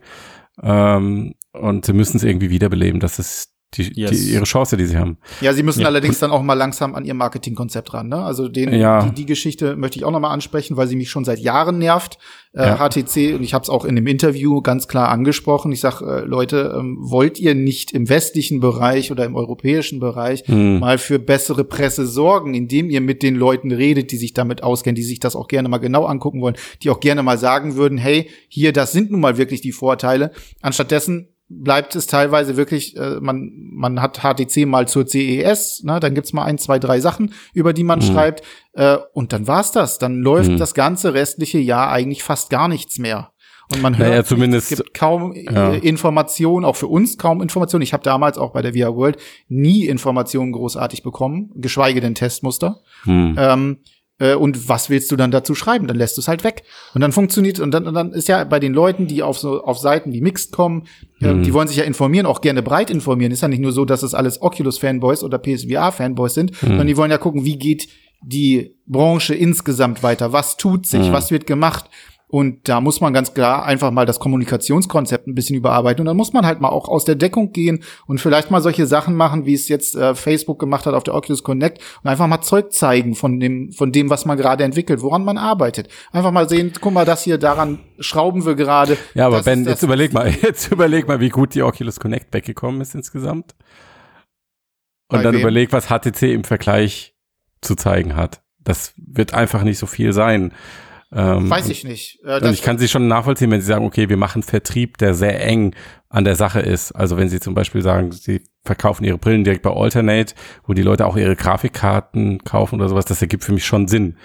Ähm, und sie müssen es irgendwie wiederbeleben. Das ist die, Yes. die, ihre Chance, die sie haben. Ja, sie müssen Ja. allerdings dann auch mal langsam an ihr Marketingkonzept ran. Ne? Also den, Ja. die, die Geschichte möchte ich auch noch mal ansprechen, weil sie mich schon seit Jahren nervt. Äh, Ja. HTC und ich habe es auch in dem Interview ganz klar angesprochen. Ich sag, äh, Leute, ähm, wollt ihr nicht im westlichen Bereich oder im europäischen Bereich Hm. mal für bessere Presse sorgen, indem ihr mit den Leuten redet, die sich damit auskennen, die sich das auch gerne mal genau angucken wollen, die auch gerne mal sagen würden, hey, hier, das sind nun mal wirklich die Vorteile. Anstattdessen bleibt es teilweise wirklich, äh, man, man hat HTC mal zur CES, ne, dann gibt's mal ein, zwei, drei Sachen, über die man Mhm. schreibt, äh, und dann war's das. Dann läuft Mhm. das ganze restliche Jahr eigentlich fast gar nichts mehr. Und man hört, Naja, zumindest- es gibt kaum ja. äh, Informationen, auch für uns kaum Informationen. Ich habe damals auch bei der VR World nie Informationen großartig bekommen, geschweige denn Testmuster. Hm. Ähm, äh, und was willst du dann dazu schreiben? Dann lässt du es halt weg. Und dann funktioniert, und dann, und dann ist ja bei den Leuten, die auf so auf Seiten wie Mixed kommen, äh, Mhm. die wollen sich ja informieren, auch gerne breit informieren. Ist ja nicht nur so, dass es alles Oculus-Fanboys oder PSVR-Fanboys sind, sondern die wollen ja gucken, wie geht die Branche insgesamt weiter? Was tut sich? Mhm. Was wird gemacht? Und da muss man ganz klar einfach mal das Kommunikationskonzept ein bisschen überarbeiten. Und dann muss man halt mal auch aus der Deckung gehen und vielleicht mal solche Sachen machen, wie es jetzt äh, Facebook gemacht hat auf der Oculus Connect und einfach mal Zeug zeigen von dem, von dem, was man gerade entwickelt, woran man arbeitet. Einfach mal sehen, guck mal, das hier, daran schrauben wir gerade. Ja, aber Das Ben, das- jetzt überleg mal, jetzt überleg mal, wie gut die Oculus Connect weggekommen ist insgesamt. Und Bei dann wem? überleg, was HTC im Vergleich zu zeigen hat. Das wird einfach nicht so viel sein. Ähm, Weiß ich nicht. Äh, Und ich kann sie schon nachvollziehen, wenn sie sagen, okay, wir machen Vertrieb, der sehr eng an der Sache ist. Also wenn sie zum Beispiel sagen, sie verkaufen ihre Brillen direkt bei Alternate, wo die Leute auch ihre Grafikkarten kaufen oder sowas, das ergibt für mich schon Sinn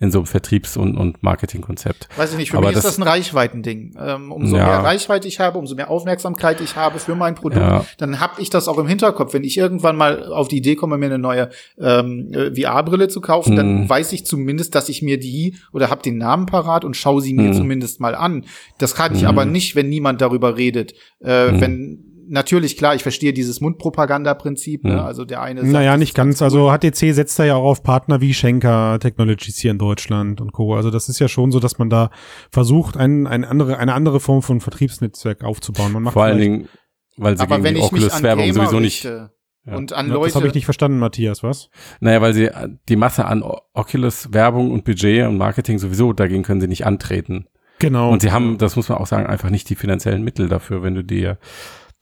in so einem Vertriebs- und, und Marketingkonzept. Weiß ich nicht, für Aber mich ist das- das ein Reichweitending. Ähm, umso Ja. mehr Reichweite ich habe, umso mehr Aufmerksamkeit ich habe für mein Produkt, Ja. dann habe ich das auch im Hinterkopf. Wenn ich irgendwann mal auf die Idee komme, mir eine neue ähm, äh, VR-Brille zu kaufen, dann Mhm. weiß ich zumindest, dass ich mir die oder habe den Namen parat und schaue sie mir Mhm. zumindest mal an. Das kann ich Mhm. aber nicht, wenn niemand darüber redet. Äh, Mhm. Wenn natürlich klar, ich verstehe dieses Mundpropaganda-Prinzip. Ne? Also der eine sagt, Naja, nicht ganz. Also HTC setzt da ja auch auf Partner wie Schenker Technologies hier in Deutschland und Co. Also das ist ja schon so, dass man da versucht, ein, eine, andere, eine andere Form von Vertriebsnetzwerk aufzubauen. Man macht Vor allen Dingen, weil sie Aber gegen wenn die Oculus-Werbung sowieso nicht. Ja. und an Ja, Leute, Das habe ich nicht verstanden, Matthias, was? Naja, weil sie äh, die Masse an O- Oculus-Werbung und Budget und Marketing sowieso, dagegen können sie nicht antreten. Genau. Und sie haben, das muss man auch sagen, einfach nicht die finanziellen Mittel dafür. Wenn du dir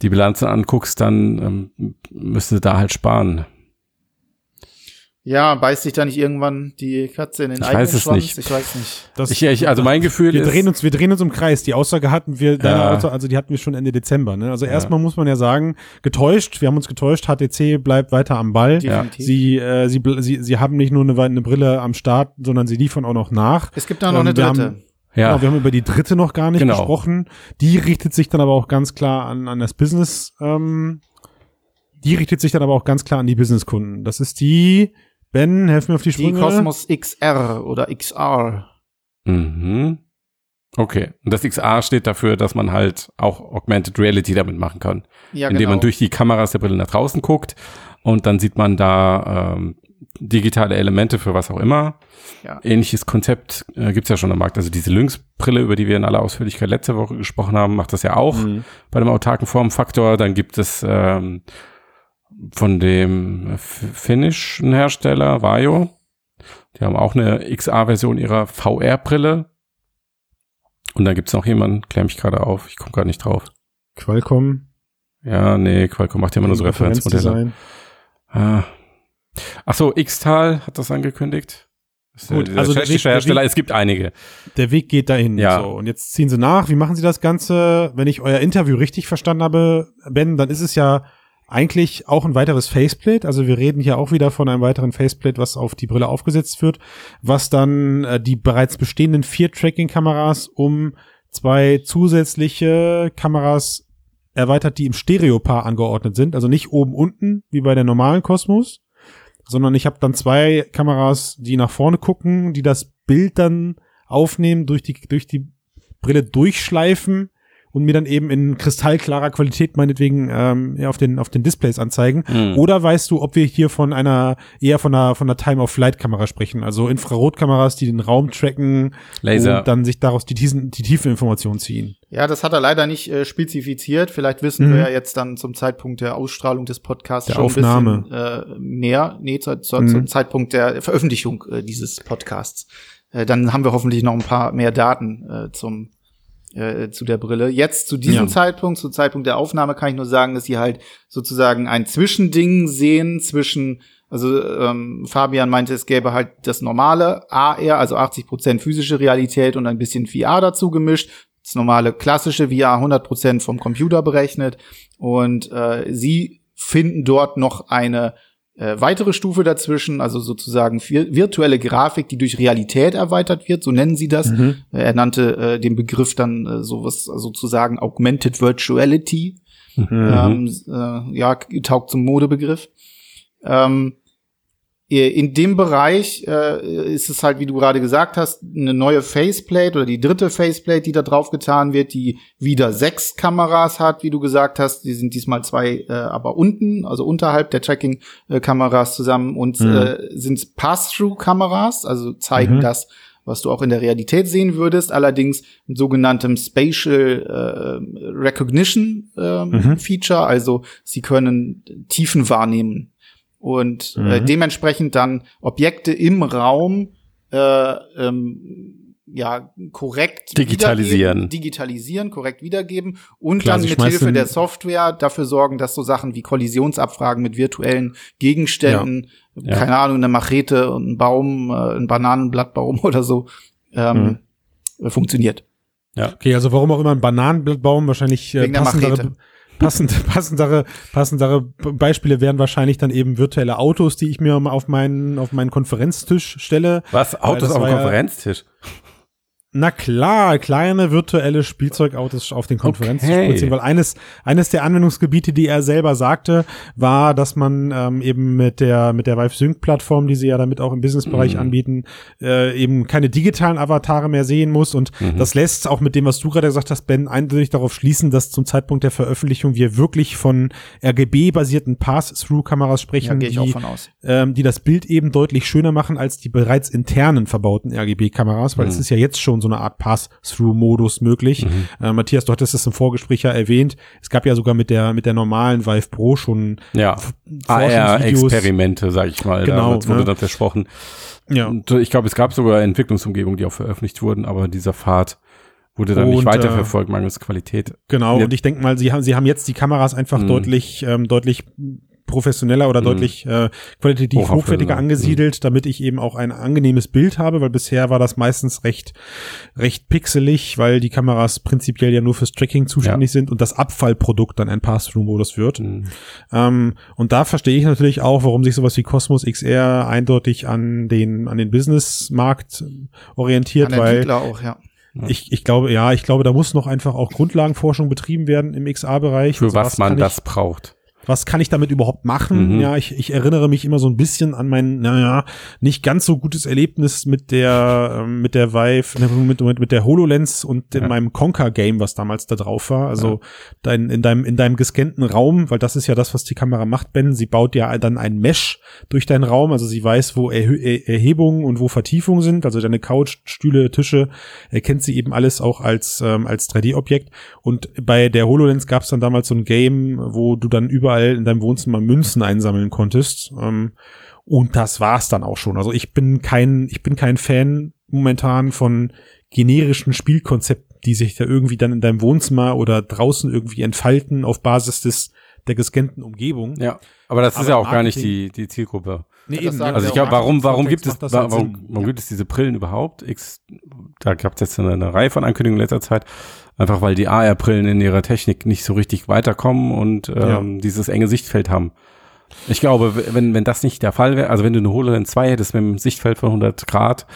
die Bilanzen anguckst, dann ähm, müsste da halt sparen. Ja, beißt sich da nicht irgendwann die Katze in den Ich eigenen weiß es Schwanz? nicht. Ich weiß nicht. Das, Ich, ich, also mein Gefühl wir ist, drehen uns, wir drehen uns im Kreis. Die Aussage hatten wir, Ja. Aussage, also die hatten wir schon Ende Dezember. Ne? Also Ja. erstmal muss man ja sagen, getäuscht. Wir haben uns getäuscht. HTC bleibt weiter am Ball. Definitiv. Sie, äh, sie, sie, sie haben nicht nur eine, eine Brille am Start, sondern sie liefern auch noch nach. Es gibt da noch Ähm, eine dritte. haben- ja, Genau, wir haben über die dritte noch gar nicht Genau. gesprochen. Die richtet sich dann aber auch ganz klar an, an das Business. Ähm, die richtet sich dann aber auch ganz klar an die Businesskunden. Das ist die, Ben, helf mir auf die die Sprünge. Cosmos XR oder XR. mhm. okay. Und das XR steht dafür, dass man halt auch Augmented Reality damit machen kann. Ja, indem genau. man durch die Kameras der Brille nach draußen guckt und dann sieht man da ähm, digitale Elemente für was auch immer. Ja. Ähnliches Konzept äh, gibt's ja schon am Markt. Also diese Lynx-Brille, über die wir in aller Ausführlichkeit letzte Woche gesprochen haben, macht das ja auch Mhm. bei dem autarken Formfaktor. Dann gibt es ähm, von dem finnischen Hersteller Vajo, die haben auch eine XR-Version ihrer VR-Brille. Und dann gibt's noch jemanden, klär mich gerade auf, ich komme gerade nicht drauf. Qualcomm. Ja, nee, Qualcomm macht ja immer nur so Referenzmodelle. Ah. Ach so, Xtal hat das angekündigt. Das Gut, der also tschechische der Hersteller. Weg- Es gibt einige. Der Weg geht dahin. Ja. So, und jetzt ziehen sie nach. Wie machen sie das Ganze? Wenn ich euer Interview richtig verstanden habe, Ben, dann ist es ja eigentlich auch ein weiteres Faceplate. Also wir reden hier auch wieder von einem weiteren Faceplate, was auf die Brille aufgesetzt wird, was dann äh, die bereits bestehenden vier Tracking-Kameras um zwei zusätzliche Kameras erweitert, die im Stereopaar angeordnet sind. Also nicht oben unten, wie bei der normalen Cosmos, sondern ich habe dann zwei Kameras, die nach vorne gucken, die das Bild dann aufnehmen, durch die, durch die Brille durchschleifen und mir dann eben in kristallklarer Qualität meinetwegen ähm, ja, auf den auf den Displays anzeigen. Hm. Oder weißt du, ob wir hier von einer eher von einer von einer Time-of-Flight-Kamera sprechen, also Infrarotkameras, die den Raum tracken Laser. und dann sich daraus die, tiefen, die tiefe Information ziehen. Ja, das hat er leider nicht äh, spezifiziert. Vielleicht wissen Mhm. wir ja jetzt dann zum Zeitpunkt der Ausstrahlung des Podcasts Der schon Aufnahme. ein bisschen äh, mehr. Nee, zu, zu, Mhm. zum Zeitpunkt der Veröffentlichung äh, dieses Podcasts. Äh, dann haben wir hoffentlich noch ein paar mehr Daten äh, zum äh, zu der Brille. Jetzt zu diesem Ja. Zeitpunkt, zu Zeitpunkt der Aufnahme, kann ich nur sagen, dass sie halt sozusagen ein Zwischending sehen zwischen, also ähm, Fabian meinte, es gäbe halt das normale AR, also 80% physische Realität und ein bisschen VR dazu gemischt. Das normale klassische VR 100% vom Computer berechnet. Und äh, sie finden dort noch eine äh, weitere Stufe dazwischen, also sozusagen vir virtuelle Grafik, die durch Realität erweitert wird, so nennen sie das. Mhm. Er nannte äh, den Begriff dann äh, sowas sozusagen Augmented Virtuality. Mhm. Ähm, äh, ja, taugt zum Modebegriff. Ähm, in dem Bereich äh, ist es halt, wie du gerade gesagt hast, eine neue Faceplate oder die dritte Faceplate, die da drauf getan wird, die wieder sechs Kameras hat, wie du gesagt hast. Die sind diesmal zwei, äh, aber unten, also unterhalb der Tracking-Kameras zusammen und mhm. äh, sind Pass-Through-Kameras, also zeigen mhm. das, was du auch in der Realität sehen würdest, allerdings mit sogenanntem Spatial äh, Recognition äh, mhm. Feature, also sie können Tiefen wahrnehmen und äh, mhm. äh, dementsprechend dann Objekte im Raum äh, ähm, ja korrekt digitalisieren, digitalisieren, korrekt wiedergeben und Klar, dann mit Hilfe der Software dafür sorgen, dass so Sachen wie Kollisionsabfragen mit virtuellen Gegenständen, ja. keine ja. Ahnung, eine Machete und ein Baum, äh, ein Bananenblattbaum oder so ähm, mhm. funktioniert. Ja. Okay, also warum auch immer ein Bananenblattbaum wahrscheinlich äh, passendere, passend, passendere, passendere Beispiele wären wahrscheinlich dann eben virtuelle Autos, die ich mir auf meinen, auf meinen Konferenztisch stelle. Was? Autos auf dem Konferenztisch? Na klar, kleine virtuelle Spielzeugautos auf den Konferenzen okay. ziehen, weil eines, eines der Anwendungsgebiete, die er selber sagte, war, dass man ähm, eben mit der, mit der Vive Sync Plattform, die sie ja damit auch im Businessbereich mm. anbieten, äh, eben keine digitalen Avatare mehr sehen muss und mhm. das lässt auch mit dem, was du gerade gesagt hast, Ben, eindeutig darauf schließen, dass zum Zeitpunkt der Veröffentlichung wir wirklich von RGB-basierten Pass-Through-Kameras sprechen, ja, die, ähm, die das Bild eben deutlich schöner machen als die bereits internen verbauten RGB-Kameras, weil mhm. es ist ja jetzt schon so eine Art Pass-Through-Modus möglich. Mhm. Äh, Matthias, du hattest es im Vorgespräch ja erwähnt. Es gab ja sogar mit der mit der normalen Vive Pro schon ja. AR-Experimente, sag ich mal. Genau, da wurde ne? dann versprochen. Ja. Und ich glaube, es gab sogar Entwicklungsumgebungen, die auch veröffentlicht wurden, aber dieser Pfad wurde dann und, nicht weiterverfolgt, äh, mangels Qualität. Genau, ja. und ich denke mal, sie haben, sie haben jetzt die Kameras einfach mhm. deutlich, ähm, deutlich professioneller oder mhm. deutlich äh, qualitativ hochwertiger angesiedelt, mhm. damit ich eben auch ein angenehmes Bild habe, weil bisher war das meistens recht, recht pixelig, weil die Kameras prinzipiell ja nur fürs Tracking zuständig ja. sind und das Abfallprodukt dann ein Pass-Through-Modus wird. Mhm. Ähm, und da verstehe ich natürlich auch, warum sich sowas wie Cosmos XR eindeutig an den, an den Business-Markt orientiert, weil auch, ja. Ich, ich glaube, ja, ich glaube, da muss noch einfach auch Grundlagenforschung betrieben werden im XA-Bereich. Für was man das braucht was kann ich damit überhaupt machen? Mhm. Ja, ich, ich erinnere mich immer so ein bisschen an mein, naja, nicht ganz so gutes Erlebnis mit der, ähm, mit der Vive, ne, mit, mit, mit der HoloLens und in meinem Conquer-Game, was damals da drauf war. Also ja. dein, in deinem, in deinem gescannten Raum, weil das ist ja das, was die Kamera macht, Ben. Sie baut ja dann ein Mesh durch deinen Raum, also sie weiß, wo Erh Erhebungen und wo Vertiefungen sind, also deine Couch, Stühle, Tische, erkennt sie eben alles auch als, ähm, als 3D-Objekt. Und bei der HoloLens gab es dann damals so ein Game, wo du dann über überall in deinem Wohnzimmer Münzen einsammeln konntest. Ähm, und das war's dann auch schon. Also ich bin kein, ich bin kein Fan momentan von generischen Spielkonzepten, die sich da irgendwie dann in deinem Wohnzimmer oder draußen irgendwie entfalten auf Basis des der gescannten Umgebung. Ja, aber das aber ist ja auch gar nicht die, die Zielgruppe. Nee, eben, also ich glaube, warum, warum gibt es, halt warum, warum gibt es diese Brillen überhaupt? X, da gab es jetzt eine, eine Reihe von Ankündigungen in letzter Zeit. Einfach weil die AR-Brillen in ihrer Technik nicht so richtig weiterkommen und ähm, ja. dieses enge Sichtfeld haben. Ich glaube, wenn, wenn das nicht der Fall wäre, also wenn du eine HoloLens 2 hättest mit einem Sichtfeld von 100 Grad,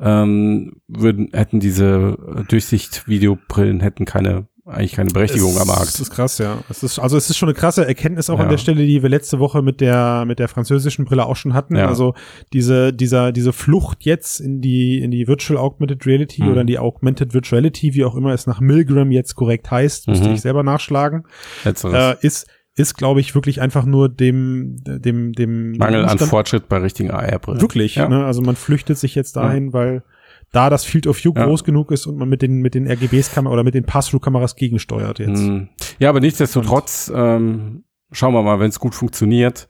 ähm, würden, hätten diese Durchsicht-Videobrillen hätten keine eigentlich keine Berechtigung am Markt. Das ist krass, ja. Es ist, also es ist schon eine krasse Erkenntnis auch ja. an der Stelle, die wir letzte Woche mit der, mit der französischen Brille auch schon hatten. Ja. Also diese, dieser, diese Flucht jetzt in die, in die Virtual Augmented Reality mhm. oder in die Augmented Virtuality, wie auch immer es nach Milgram jetzt korrekt heißt, müsste mhm. ich selber nachschlagen, äh, ist, ist, glaube ich, wirklich einfach nur dem, dem, dem Mangel an Fortschritt bei richtigen AR-Brillen. Wirklich, ja. ne? Also man flüchtet sich jetzt dahin, weil da das Field of View ja. groß genug ist und man mit den, mit den RGBs Kamera oder mit den Pass-Through-Kameras gegensteuert jetzt. Hm. Ja, aber nichtsdestotrotz, ähm, schauen wir mal, wenn es gut funktioniert,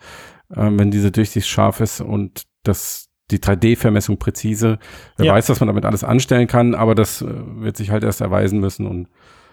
ähm, wenn diese Durchsicht scharf ist und das die 3D-Vermessung präzise. Wer ja. weiß, was man damit alles anstellen kann, aber das äh, wird sich halt erst erweisen müssen und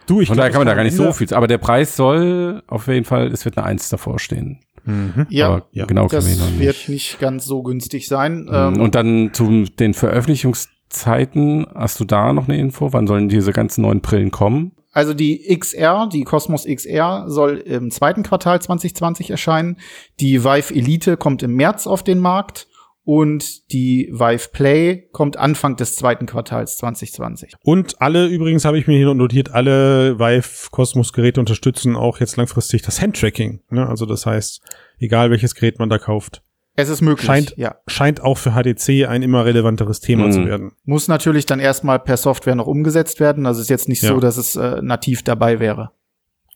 du, ich von daher kann man da gar nicht so viel. Aber der Preis soll auf jeden Fall, es wird eine Eins davor stehen. Mhm. Ja, ja, genau das wird nicht. nicht ganz so günstig sein. Mhm. Und dann zu den Veröffentlichungs Zeiten, hast du da noch eine Info? Wann sollen diese ganzen neuen Brillen kommen? Also die XR, die Cosmos XR soll im zweiten Quartal 2020 erscheinen. Die Vive Elite kommt im März auf den Markt und die Vive Play kommt Anfang des zweiten Quartals 2020. Und alle, übrigens habe ich mir hier notiert, alle Vive Cosmos Geräte unterstützen auch jetzt langfristig das Handtracking. Ne? Also das heißt, egal welches Gerät man da kauft, Es ist möglich, scheint, ja. scheint auch für HTC ein immer relevanteres Thema Mhm. zu werden. Muss natürlich dann erstmal per Software noch umgesetzt werden. Also ist jetzt nicht Ja. so, dass es äh, nativ dabei wäre.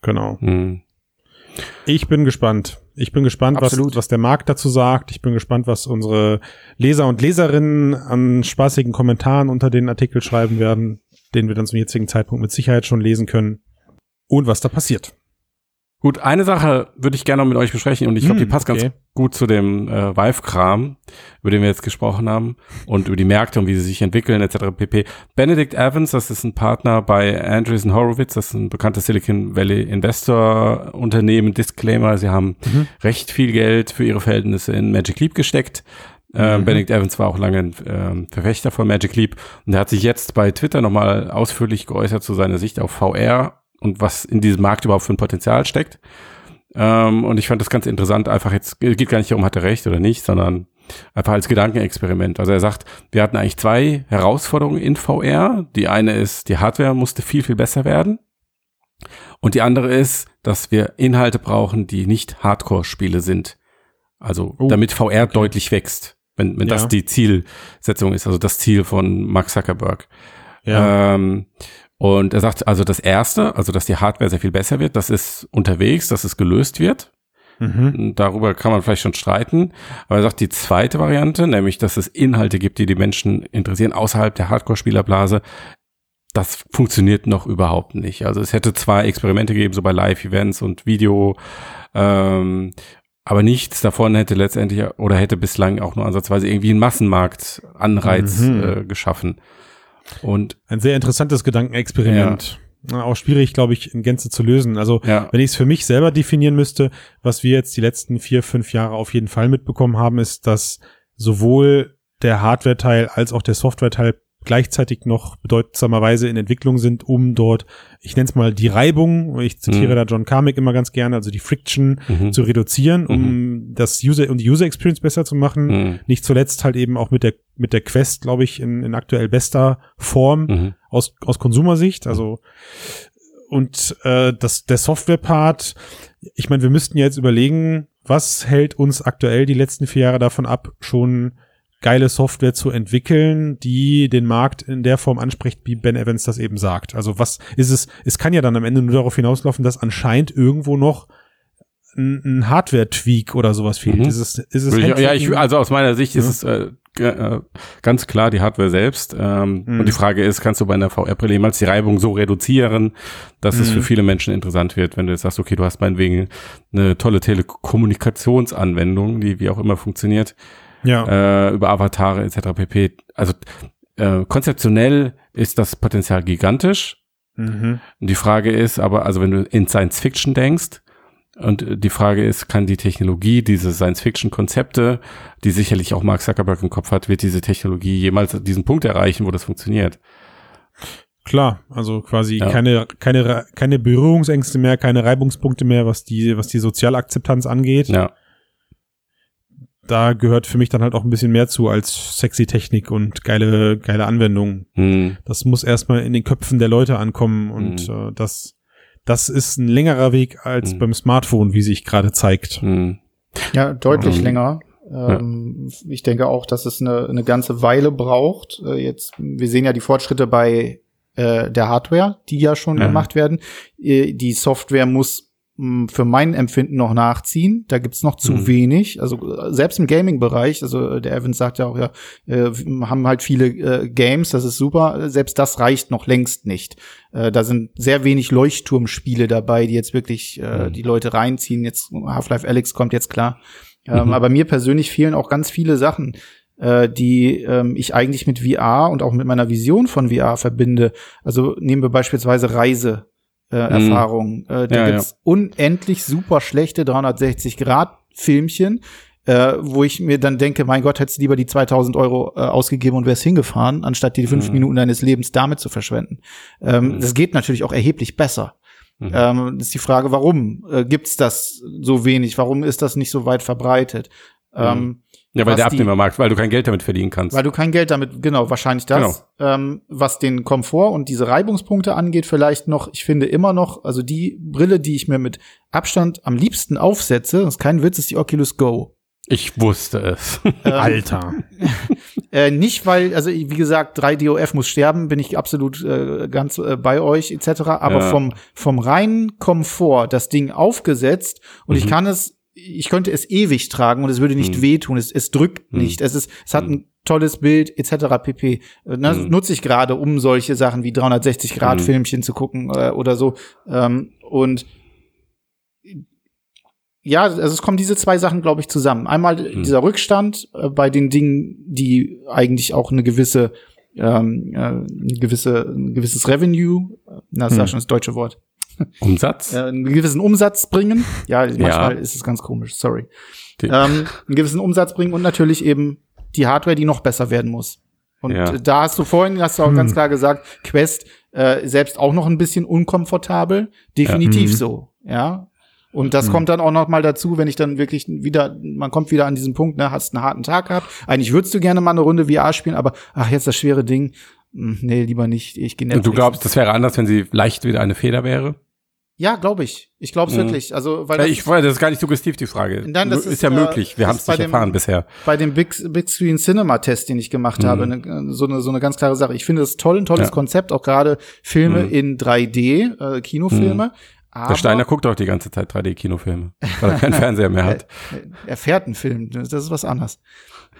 Genau. Hm. Ich bin gespannt. Ich bin gespannt, was, was der Markt dazu sagt. Ich bin gespannt, was unsere Leser und Leserinnen an spaßigen Kommentaren unter den Artikel schreiben werden, den wir dann zum jetzigen Zeitpunkt mit Sicherheit schon lesen können. Und was da passiert. Gut, eine Sache würde ich gerne noch mit euch besprechen und ich glaube, Hm, die passt okay. ganz gut zu dem äh, Vive-Kram, über den wir jetzt gesprochen haben und über die Märkte und wie sie sich entwickeln etc. pp. Benedict Evans, das ist ein Partner bei Andreessen Horowitz, das ist ein bekanntes Silicon Valley Investor Unternehmen, Disclaimer, sie haben Mhm. recht viel Geld für ihre Verhältnisse in Magic Leap gesteckt. Ähm, Mhm. Benedict Evans war auch lange ein ähm, Verfechter von Magic Leap und er hat sich jetzt bei Twitter nochmal ausführlich geäußert zu seiner Sicht auf VR und was in diesem Markt überhaupt für ein Potenzial steckt. Ähm, und ich fand das ganz interessant, einfach jetzt, geht gar nicht darum, hat er recht oder nicht, sondern einfach als Gedankenexperiment. Also er sagt, wir hatten eigentlich zwei Herausforderungen in VR. Die eine ist, die Hardware musste viel, viel besser werden. Und die andere ist, dass wir Inhalte brauchen, die nicht Hardcore-Spiele sind. Also Oh, damit VR deutlich wächst, wenn, wenn Ja. das die Zielsetzung ist, also das Ziel von Mark Zuckerberg. Ja. Ähm, und er sagt also das erste, also dass die Hardware sehr viel besser wird, das ist unterwegs, dass es gelöst wird. mhm. Darüber kann man vielleicht schon streiten. Aber er sagt die zweite Variante, nämlich dass es Inhalte gibt, die die Menschen interessieren außerhalb der Hardcore-Spielerblase. Das funktioniert noch überhaupt nicht. Also es hätte zwei Experimente gegeben, so bei Live-Events und Video. Ähm, aber nichts davon hätte letztendlich oder hätte bislang auch nur ansatzweise irgendwie einen Massenmarkt-Anreiz Mhm. äh, geschaffen. Und Ein sehr interessantes Gedankenexperiment. Na, Auch schwierig, glaube ich, in Gänze zu lösen. Also, ja, wenn ich es für mich selber definieren müsste, was wir jetzt die letzten vier, fünf Jahre auf jeden Fall mitbekommen haben, ist, dass sowohl der Hardware-Teil als auch der Software-Teil gleichzeitig noch bedeutsamerweise in Entwicklung sind, um dort, ich nenne es mal die Reibung, ich zitiere Mhm. da John Carmack immer ganz gerne, also die Friction mhm. zu reduzieren, um das User und die User Experience besser zu machen. Mhm. Nicht zuletzt halt eben auch mit der mit der Quest, glaube ich, in, in aktuell bester Form Mhm. aus, aus Konsumersicht. Also und äh, das der Software-Part, ich meine, wir müssten jetzt überlegen, was hält uns aktuell die letzten vier Jahre davon ab, schon geile Software zu entwickeln, die den Markt in der Form anspricht, wie Ben Evans das eben sagt. Also was ist es? Es kann ja dann am Ende nur darauf hinauslaufen, dass anscheinend irgendwo noch ein, ein Hardware-Tweak oder sowas fehlt. Mhm. Ist es, ist es ich, ja, ich, also aus meiner Sicht ist Ja. es äh, äh, ganz klar die Hardware selbst. Ähm, Mhm. Und die Frage ist, kannst du bei einer VR-Brille jemals die Reibung so reduzieren, dass es Mhm. für viele Menschen interessant wird, wenn du jetzt sagst, okay, du hast meinetwegen eine tolle Telekommunikationsanwendung, die wie auch immer funktioniert, ja. äh, über Avatare etc. pp. Also äh, konzeptionell ist das Potenzial gigantisch. Mhm. Die Frage ist aber, also wenn du in Science Fiction denkst, und die Frage ist, kann die Technologie, diese Science-Fiction-Konzepte, die sicherlich auch Mark Zuckerberg im Kopf hat, wird diese Technologie jemals diesen Punkt erreichen, wo das funktioniert? Klar, also quasi Ja. keine, keine, keine Berührungsängste mehr, keine Reibungspunkte mehr, was die, was die Sozialakzeptanz angeht. Ja, Da gehört für mich dann halt auch ein bisschen mehr zu als sexy Technik und geile, geile Anwendungen. hm. Das muss erstmal in den Köpfen der Leute ankommen und Mhm. äh, das, das ist ein längerer Weg als Mhm. beim Smartphone, wie sich gerade zeigt. Hm. Ja, deutlich Ähm, länger. Ähm, Ich denke auch, dass es eine, eine ganze Weile braucht. Äh, jetzt, wir sehen ja die Fortschritte bei äh, der Hardware, die ja schon Ja. gemacht werden. Äh, die Software muss für mein Empfinden noch nachziehen. Da gibt's noch zu Mhm. wenig. Also äh, selbst im Gaming-Bereich, also äh, der Evans sagt ja auch, ja, äh, wir haben halt viele äh, Games, das ist super. Selbst das reicht noch längst nicht. Äh, da sind sehr wenig Leuchtturmspiele dabei, die jetzt wirklich äh, Mhm. die Leute reinziehen. Jetzt Half-Life Alex kommt jetzt klar. Ähm, Mhm. aber mir persönlich fehlen auch ganz viele Sachen, äh, die ähm, ich eigentlich mit VR und auch mit meiner Vision von VR verbinde. Also nehmen wir beispielsweise Reise. Äh, Mhm. Erfahrungen. Äh, da Ja, gibt's unendlich super schlechte 360-Grad-Filmchen, äh, wo ich mir dann denke, mein Gott, hättest du lieber die 2000 Euro äh, ausgegeben und wärst hingefahren, anstatt die fünf Mhm. Minuten deines Lebens damit zu verschwenden. Ähm, Mhm. Das geht natürlich auch erheblich besser. Mhm. Ähm, das ist die Frage, warum äh, gibt's das so wenig? Warum ist das nicht so weit verbreitet? Ähm, Ja, weil der Abnehmermarkt, weil du kein Geld damit verdienen kannst. weil du kein Geld damit, genau, wahrscheinlich das. Ähm, was den Komfort und diese Reibungspunkte angeht, vielleicht noch, ich finde immer noch, also die Brille, die ich mir mit Abstand am liebsten aufsetze, das ist kein Witz, ist die Oculus Go. Ich wusste es. Ähm, Alter. Äh, nicht, weil, also wie gesagt, 3DOF muss sterben, bin ich absolut äh, ganz äh, bei euch etc. Aber Ja. vom, vom reinen Komfort, das Ding aufgesetzt und ich Mhm. kann es, ich könnte es ewig tragen und es würde nicht Mhm. wehtun, es, es drückt Mhm. nicht, es ist, es hat Mhm. ein tolles Bild etc. pp. Äh, Ne, Mhm. Nutze ich gerade, um solche Sachen wie 360 Grad. Filmchen zu gucken äh, oder so. Ähm, und ja, also es kommen diese zwei Sachen, glaube ich, zusammen. Einmal Mhm. dieser Rückstand äh, bei den Dingen, die eigentlich auch eine gewisse, ähm, äh, eine gewisse, ein gewisses Revenue, äh, na, das ist ja Mhm. schon das deutsche Wort, Umsatz? einen gewissen Umsatz bringen. Ja, manchmal ist es ganz komisch, sorry. Die- Ähm, einen gewissen Umsatz bringen und natürlich eben die Hardware, die noch besser werden muss. Und Ja. da hast du vorhin, hast du auch Hm. ganz klar gesagt, Quest äh, selbst auch noch ein bisschen unkomfortabel. Definitiv Ja. Mhm. so, ja. Und das Mhm. kommt dann auch noch mal dazu, wenn ich dann wirklich wieder, man kommt wieder an diesen Punkt, ne, hast einen harten Tag gehabt. Eigentlich würdest du gerne mal eine Runde VR spielen, aber ach, jetzt das schwere Ding. Hm, Nee, lieber nicht. Ich gehe Und du glaubst, das wäre anders, wenn sie leicht wieder eine Feder wäre? Ja, glaube ich. Ich glaube es Mhm. wirklich. Also, weil Ja, das ich weiß, das ist gar nicht suggestiv, die Frage. Nein, das ist, ist, ja äh, möglich. Wir haben es nicht dem- erfahren bisher. bei dem Big, Big Screen Cinema Test, den ich gemacht Mhm. habe, ne, so, eine, so eine ganz klare Sache. Ich finde das toll, ein tolles Ja. Konzept, auch gerade Filme Mhm. in 3D, äh, Kinofilme. Aber Der Steiner guckt auch die ganze Zeit 3D-Kinofilme, weil er keinen Fernseher mehr hat. er fährt einen Film, das ist was anderes.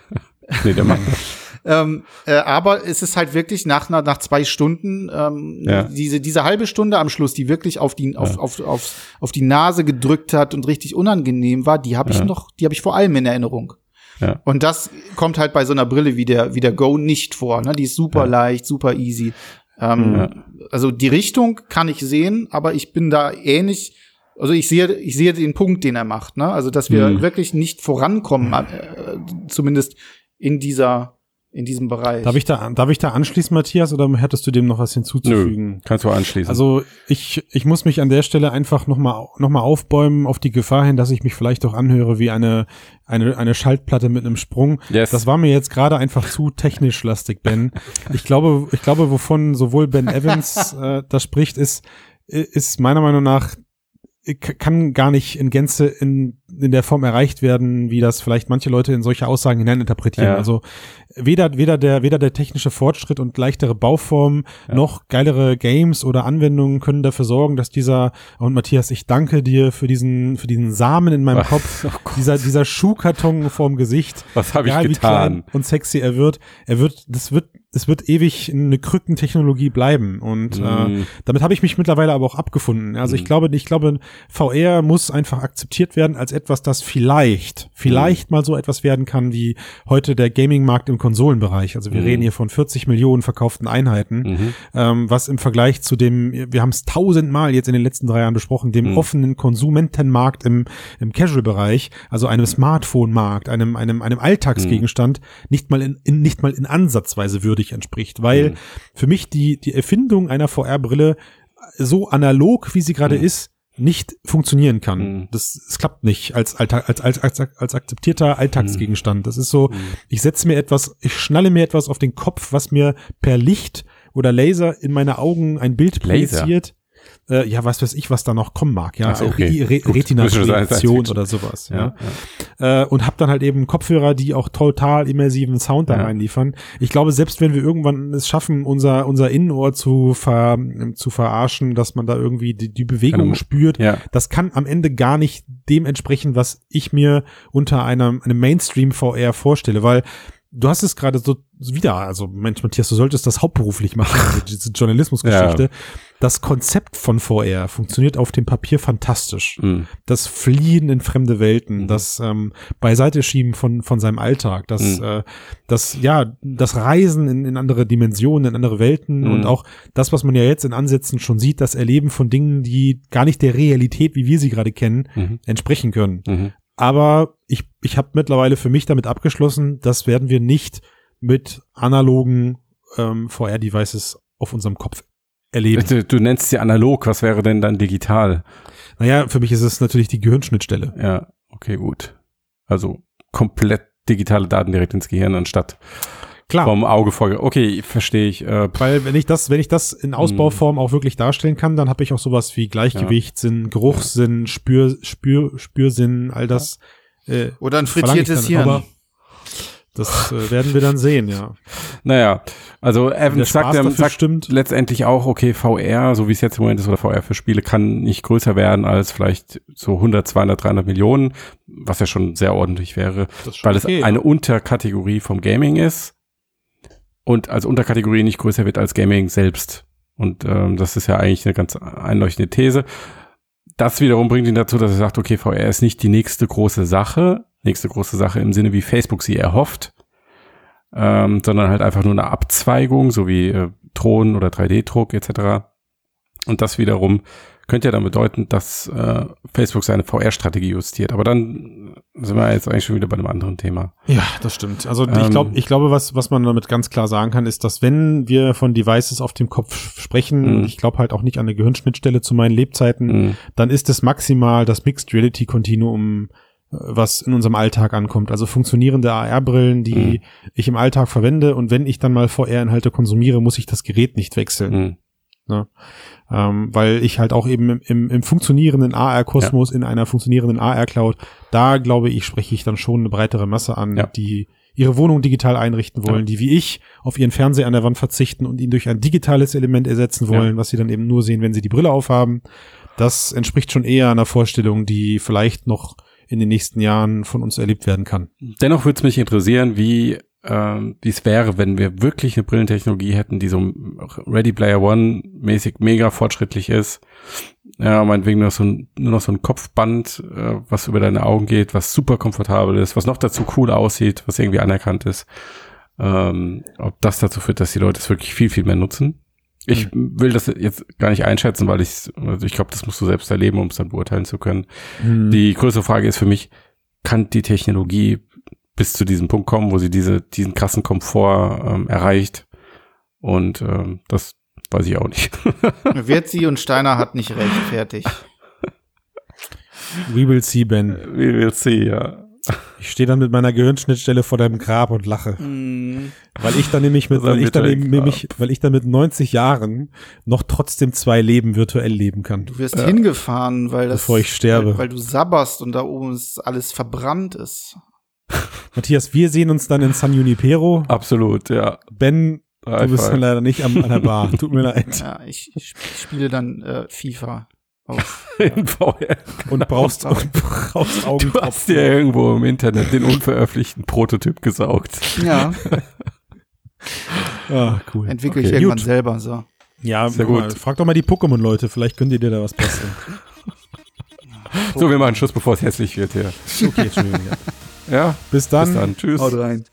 Nee, der macht das. Ähm, äh, aber es ist halt wirklich nach, nach, zwei Stunden ähm, Ja. diese, diese halbe Stunde am Schluss, die wirklich auf die, auf, Ja. auf, auf, auf die Nase gedrückt hat und richtig unangenehm war, die habe ich Ja. noch, die habe ich vor allem in Erinnerung. Ja. Und das kommt halt bei so einer Brille wie der, wie der Go nicht vor. Ne? Die ist super Ja. leicht, super easy. Ähm, Ja. Also die Richtung kann ich sehen, aber ich bin da ähnlich. Also ich sehe, ich sehe den Punkt, den er macht. Ne? Also dass wir Mhm. wirklich nicht vorankommen, äh, zumindest in dieser, in diesem Bereich. Darf ich da, darf ich da anschließen, Matthias, oder hättest du dem noch was hinzuzufügen? Kannst du anschließen. Also ich, ich muss mich an der Stelle einfach nochmal noch mal aufbäumen auf die Gefahr hin, dass ich mich vielleicht auch anhöre wie eine, eine, eine Schaltplatte mit einem Sprung. yes. Das war mir jetzt gerade einfach zu technisch lastig, Ben. Ich glaube, ich glaube, wovon sowohl Ben Evans äh, da spricht, ist, ist meiner Meinung nach kann gar nicht in Gänze in, in der Form erreicht werden, wie das vielleicht manche Leute in solche Aussagen hineininterpretieren. Ja. Also weder, weder der, weder der technische Fortschritt und leichtere Bauform Ja. noch geilere Games oder Anwendungen können dafür sorgen, dass dieser, und Matthias, ich danke dir für diesen, für diesen Samen in meinem Kopf, oh Gott, dieser, dieser Schuhkarton vorm Gesicht, was habe ich getan? klein und sexy er wird, er wird, das wird, es wird ewig eine Krückentechnologie bleiben. Und äh, Mm, damit habe ich mich mittlerweile aber auch abgefunden. Also ich Mhm. glaube, ich glaube, VR muss einfach akzeptiert werden als etwas, das vielleicht, vielleicht Mhm. mal so etwas werden kann wie heute der Gaming-Markt im Konsolenbereich. Also wir Mhm. reden hier von 40 Millionen verkauften Einheiten, mhm. ähm, was im Vergleich zu dem, wir haben es tausendmal jetzt in den letzten drei Jahren besprochen, dem Mhm. offenen Konsumentenmarkt im, im Casual-Bereich, also einem Smartphone-Markt, einem, einem, einem Alltagsgegenstand, nicht mal in, in, nicht mal in Ansatzweise würdig entspricht, weil Mhm. für mich die, die Erfindung einer VR-Brille so analog, wie sie gerade Mhm. ist, nicht funktionieren kann. Mhm. Das, es klappt nicht als, Alltag, als, als, als, als akzeptierter Alltagsgegenstand. Das ist so, Mhm. ich setze mir etwas, ich schnalle mir etwas auf den Kopf, was mir per Licht oder Laser in meine Augen ein Bild projiziert. Äh, ja, was weiß ich, was da noch kommen mag. Ja, so, okay. Re Gut. Fiction. oder sowas. Ja. Ja, Äh, und hab dann halt eben Kopfhörer, die auch total immersiven Sound da Ja. reinliefern. Ich glaube, selbst wenn wir irgendwann es schaffen, unser, unser Innenohr zu, ver, zu verarschen, dass man da irgendwie die, die Bewegung Eine- spürt, ja. das kann am Ende gar nicht dem entsprechen, was ich mir unter einem, einem Mainstream VR vorstelle, weil du hast es gerade so wieder, also Mensch, Matthias, du solltest das hauptberuflich machen, diese Journalismusgeschichte. Das Konzept von VR funktioniert auf dem Papier fantastisch. Mhm. Das Fliehen in fremde Welten, Mhm. das ähm, Beiseite schieben von, von seinem Alltag, das, Mhm. äh, das, ja, das Reisen in, in andere Dimensionen, in andere Welten Mhm. und auch das, was man ja jetzt in Ansätzen schon sieht, das Erleben von Dingen, die gar nicht der Realität, wie wir sie gerade kennen, Mhm. entsprechen können. Mhm. Aber ich, ich habe mittlerweile für mich damit abgeschlossen, das werden wir nicht mit analogen ähm, VR-Devices auf unserem Kopf erleben. Du, du nennst sie analog, was wäre denn dann digital? Naja, für mich ist es natürlich die Gehirnschnittstelle. Ja, okay, gut. Also komplett digitale Daten direkt ins Gehirn anstatt Klar. vom Auge vor. Okay, verstehe ich. Äh, Weil wenn ich das, wenn ich das in Ausbauform auch wirklich darstellen kann, dann habe ich auch sowas wie Gleichgewichtssinn, Geruchssinn, Spür, Spür, Spürsinn, all das Äh, Oder ein ich frittiertes Hirn. Das äh, werden wir dann sehen, ja. Naja, also Evans sagt, ja, sagt stimmt. letztendlich auch, okay, VR, so wie es jetzt im Moment ist, oder VR für Spiele, kann nicht größer werden als vielleicht so 100, 200, 300 Millionen, was ja schon sehr ordentlich wäre, weil es okay, ja. eine Unterkategorie vom Gaming ist und als Unterkategorie nicht größer wird als Gaming selbst. Und ähm, das ist ja eigentlich eine ganz einleuchtende These. Das wiederum bringt ihn dazu, dass er sagt, okay, VR ist nicht die nächste große Sache, nächste große Sache im Sinne, wie Facebook sie erhofft, ähm, sondern halt einfach nur eine Abzweigung, so wie äh, Thron oder 3D-Druck etc. Und das wiederum könnte ja dann bedeuten, dass äh, Facebook seine VR-Strategie justiert. Aber dann sind wir jetzt eigentlich schon wieder bei einem anderen Thema. Ja, das stimmt. Also ich Ähm, glaube, ich glaube, was was man damit ganz klar sagen kann, ist, dass wenn wir von Devices auf dem Kopf sprechen, Mhm. ich glaube halt auch nicht an eine Gehirnschnittstelle zu meinen Lebzeiten, Mhm. dann ist es maximal das Mixed Reality Continuum, was in unserem Alltag ankommt. Also funktionierende AR-Brillen, die Mhm. ich im Alltag verwende und wenn ich dann mal VR-Inhalte konsumiere, muss ich das Gerät nicht wechseln. Mhm. ähm, weil ich halt auch eben im, im, im funktionierenden AR-Kosmos, in einer funktionierenden AR-Cloud, da glaube ich, spreche ich dann schon eine breitere Masse an, Ja. die ihre Wohnung digital einrichten wollen, Ja. die wie ich auf ihren Fernseher an der Wand verzichten und ihn durch ein digitales Element ersetzen wollen, was sie dann eben nur sehen, wenn sie die Brille aufhaben. Das entspricht schon eher einer Vorstellung, die vielleicht noch in den nächsten Jahren von uns erlebt werden kann. Dennoch würde es mich interessieren, wie ähm, wie es wäre, wenn wir wirklich eine Brillentechnologie hätten, die so Ready Player One mäßig mega fortschrittlich ist. Ja, meinetwegen nur, so ein, nur noch so ein Kopfband, äh, was über deine Augen geht, was super komfortabel ist, was noch dazu cool aussieht, was irgendwie anerkannt ist. Ähm, ob das dazu führt, dass die Leute es wirklich viel, viel mehr nutzen. Ich will das jetzt gar nicht einschätzen, weil ich, also ich glaube, das musst du selbst erleben, um es dann beurteilen zu können. Die größere Frage ist für mich, kann die Technologie bis zu diesem Punkt kommen, wo sie diese, diesen krassen Komfort ähm, erreicht? Und ähm, das weiß ich auch nicht. Wird sie und Steiner hat nicht recht. Fertig. We will see, Ben. We will see, ja. Ich stehe dann mit meiner Gehirnschnittstelle vor deinem Grab und lache. Mm, Weil ich dann nämlich mit, weil ich dann nämlich, weil ich dann mit 90 Jahren noch trotzdem zwei Leben virtuell leben kann. Du wirst hingefahren, weil das, Bevor ich sterbe. Weil, weil du sabberst und da oben ist alles verbrannt ist. Matthias, wir sehen uns dann in San Junipero. Absolut, ja. Ben, du High bist five. dann leider nicht am, an der Bar. Tut mir leid. Ja, ich, ich sp- spiele dann äh, FIFA auf. In VR. Und brauchst, und brauchst Du hast Augentropfen. dir irgendwo im Internet den unveröffentlichten Prototyp gesaugt. Ja, Ah, cool. entwickle Okay, ich irgendwann gut. selber so. Ja, Sehr gut. Mal, frag doch mal die Pokémon-Leute. Vielleicht könnt ihr dir da was basteln. So, wir machen Schluss, bevor es hässlich wird hier. Okay, Entschuldigung. Ja. Ja, Bis dann. bis dann. Tschüss. Haut rein.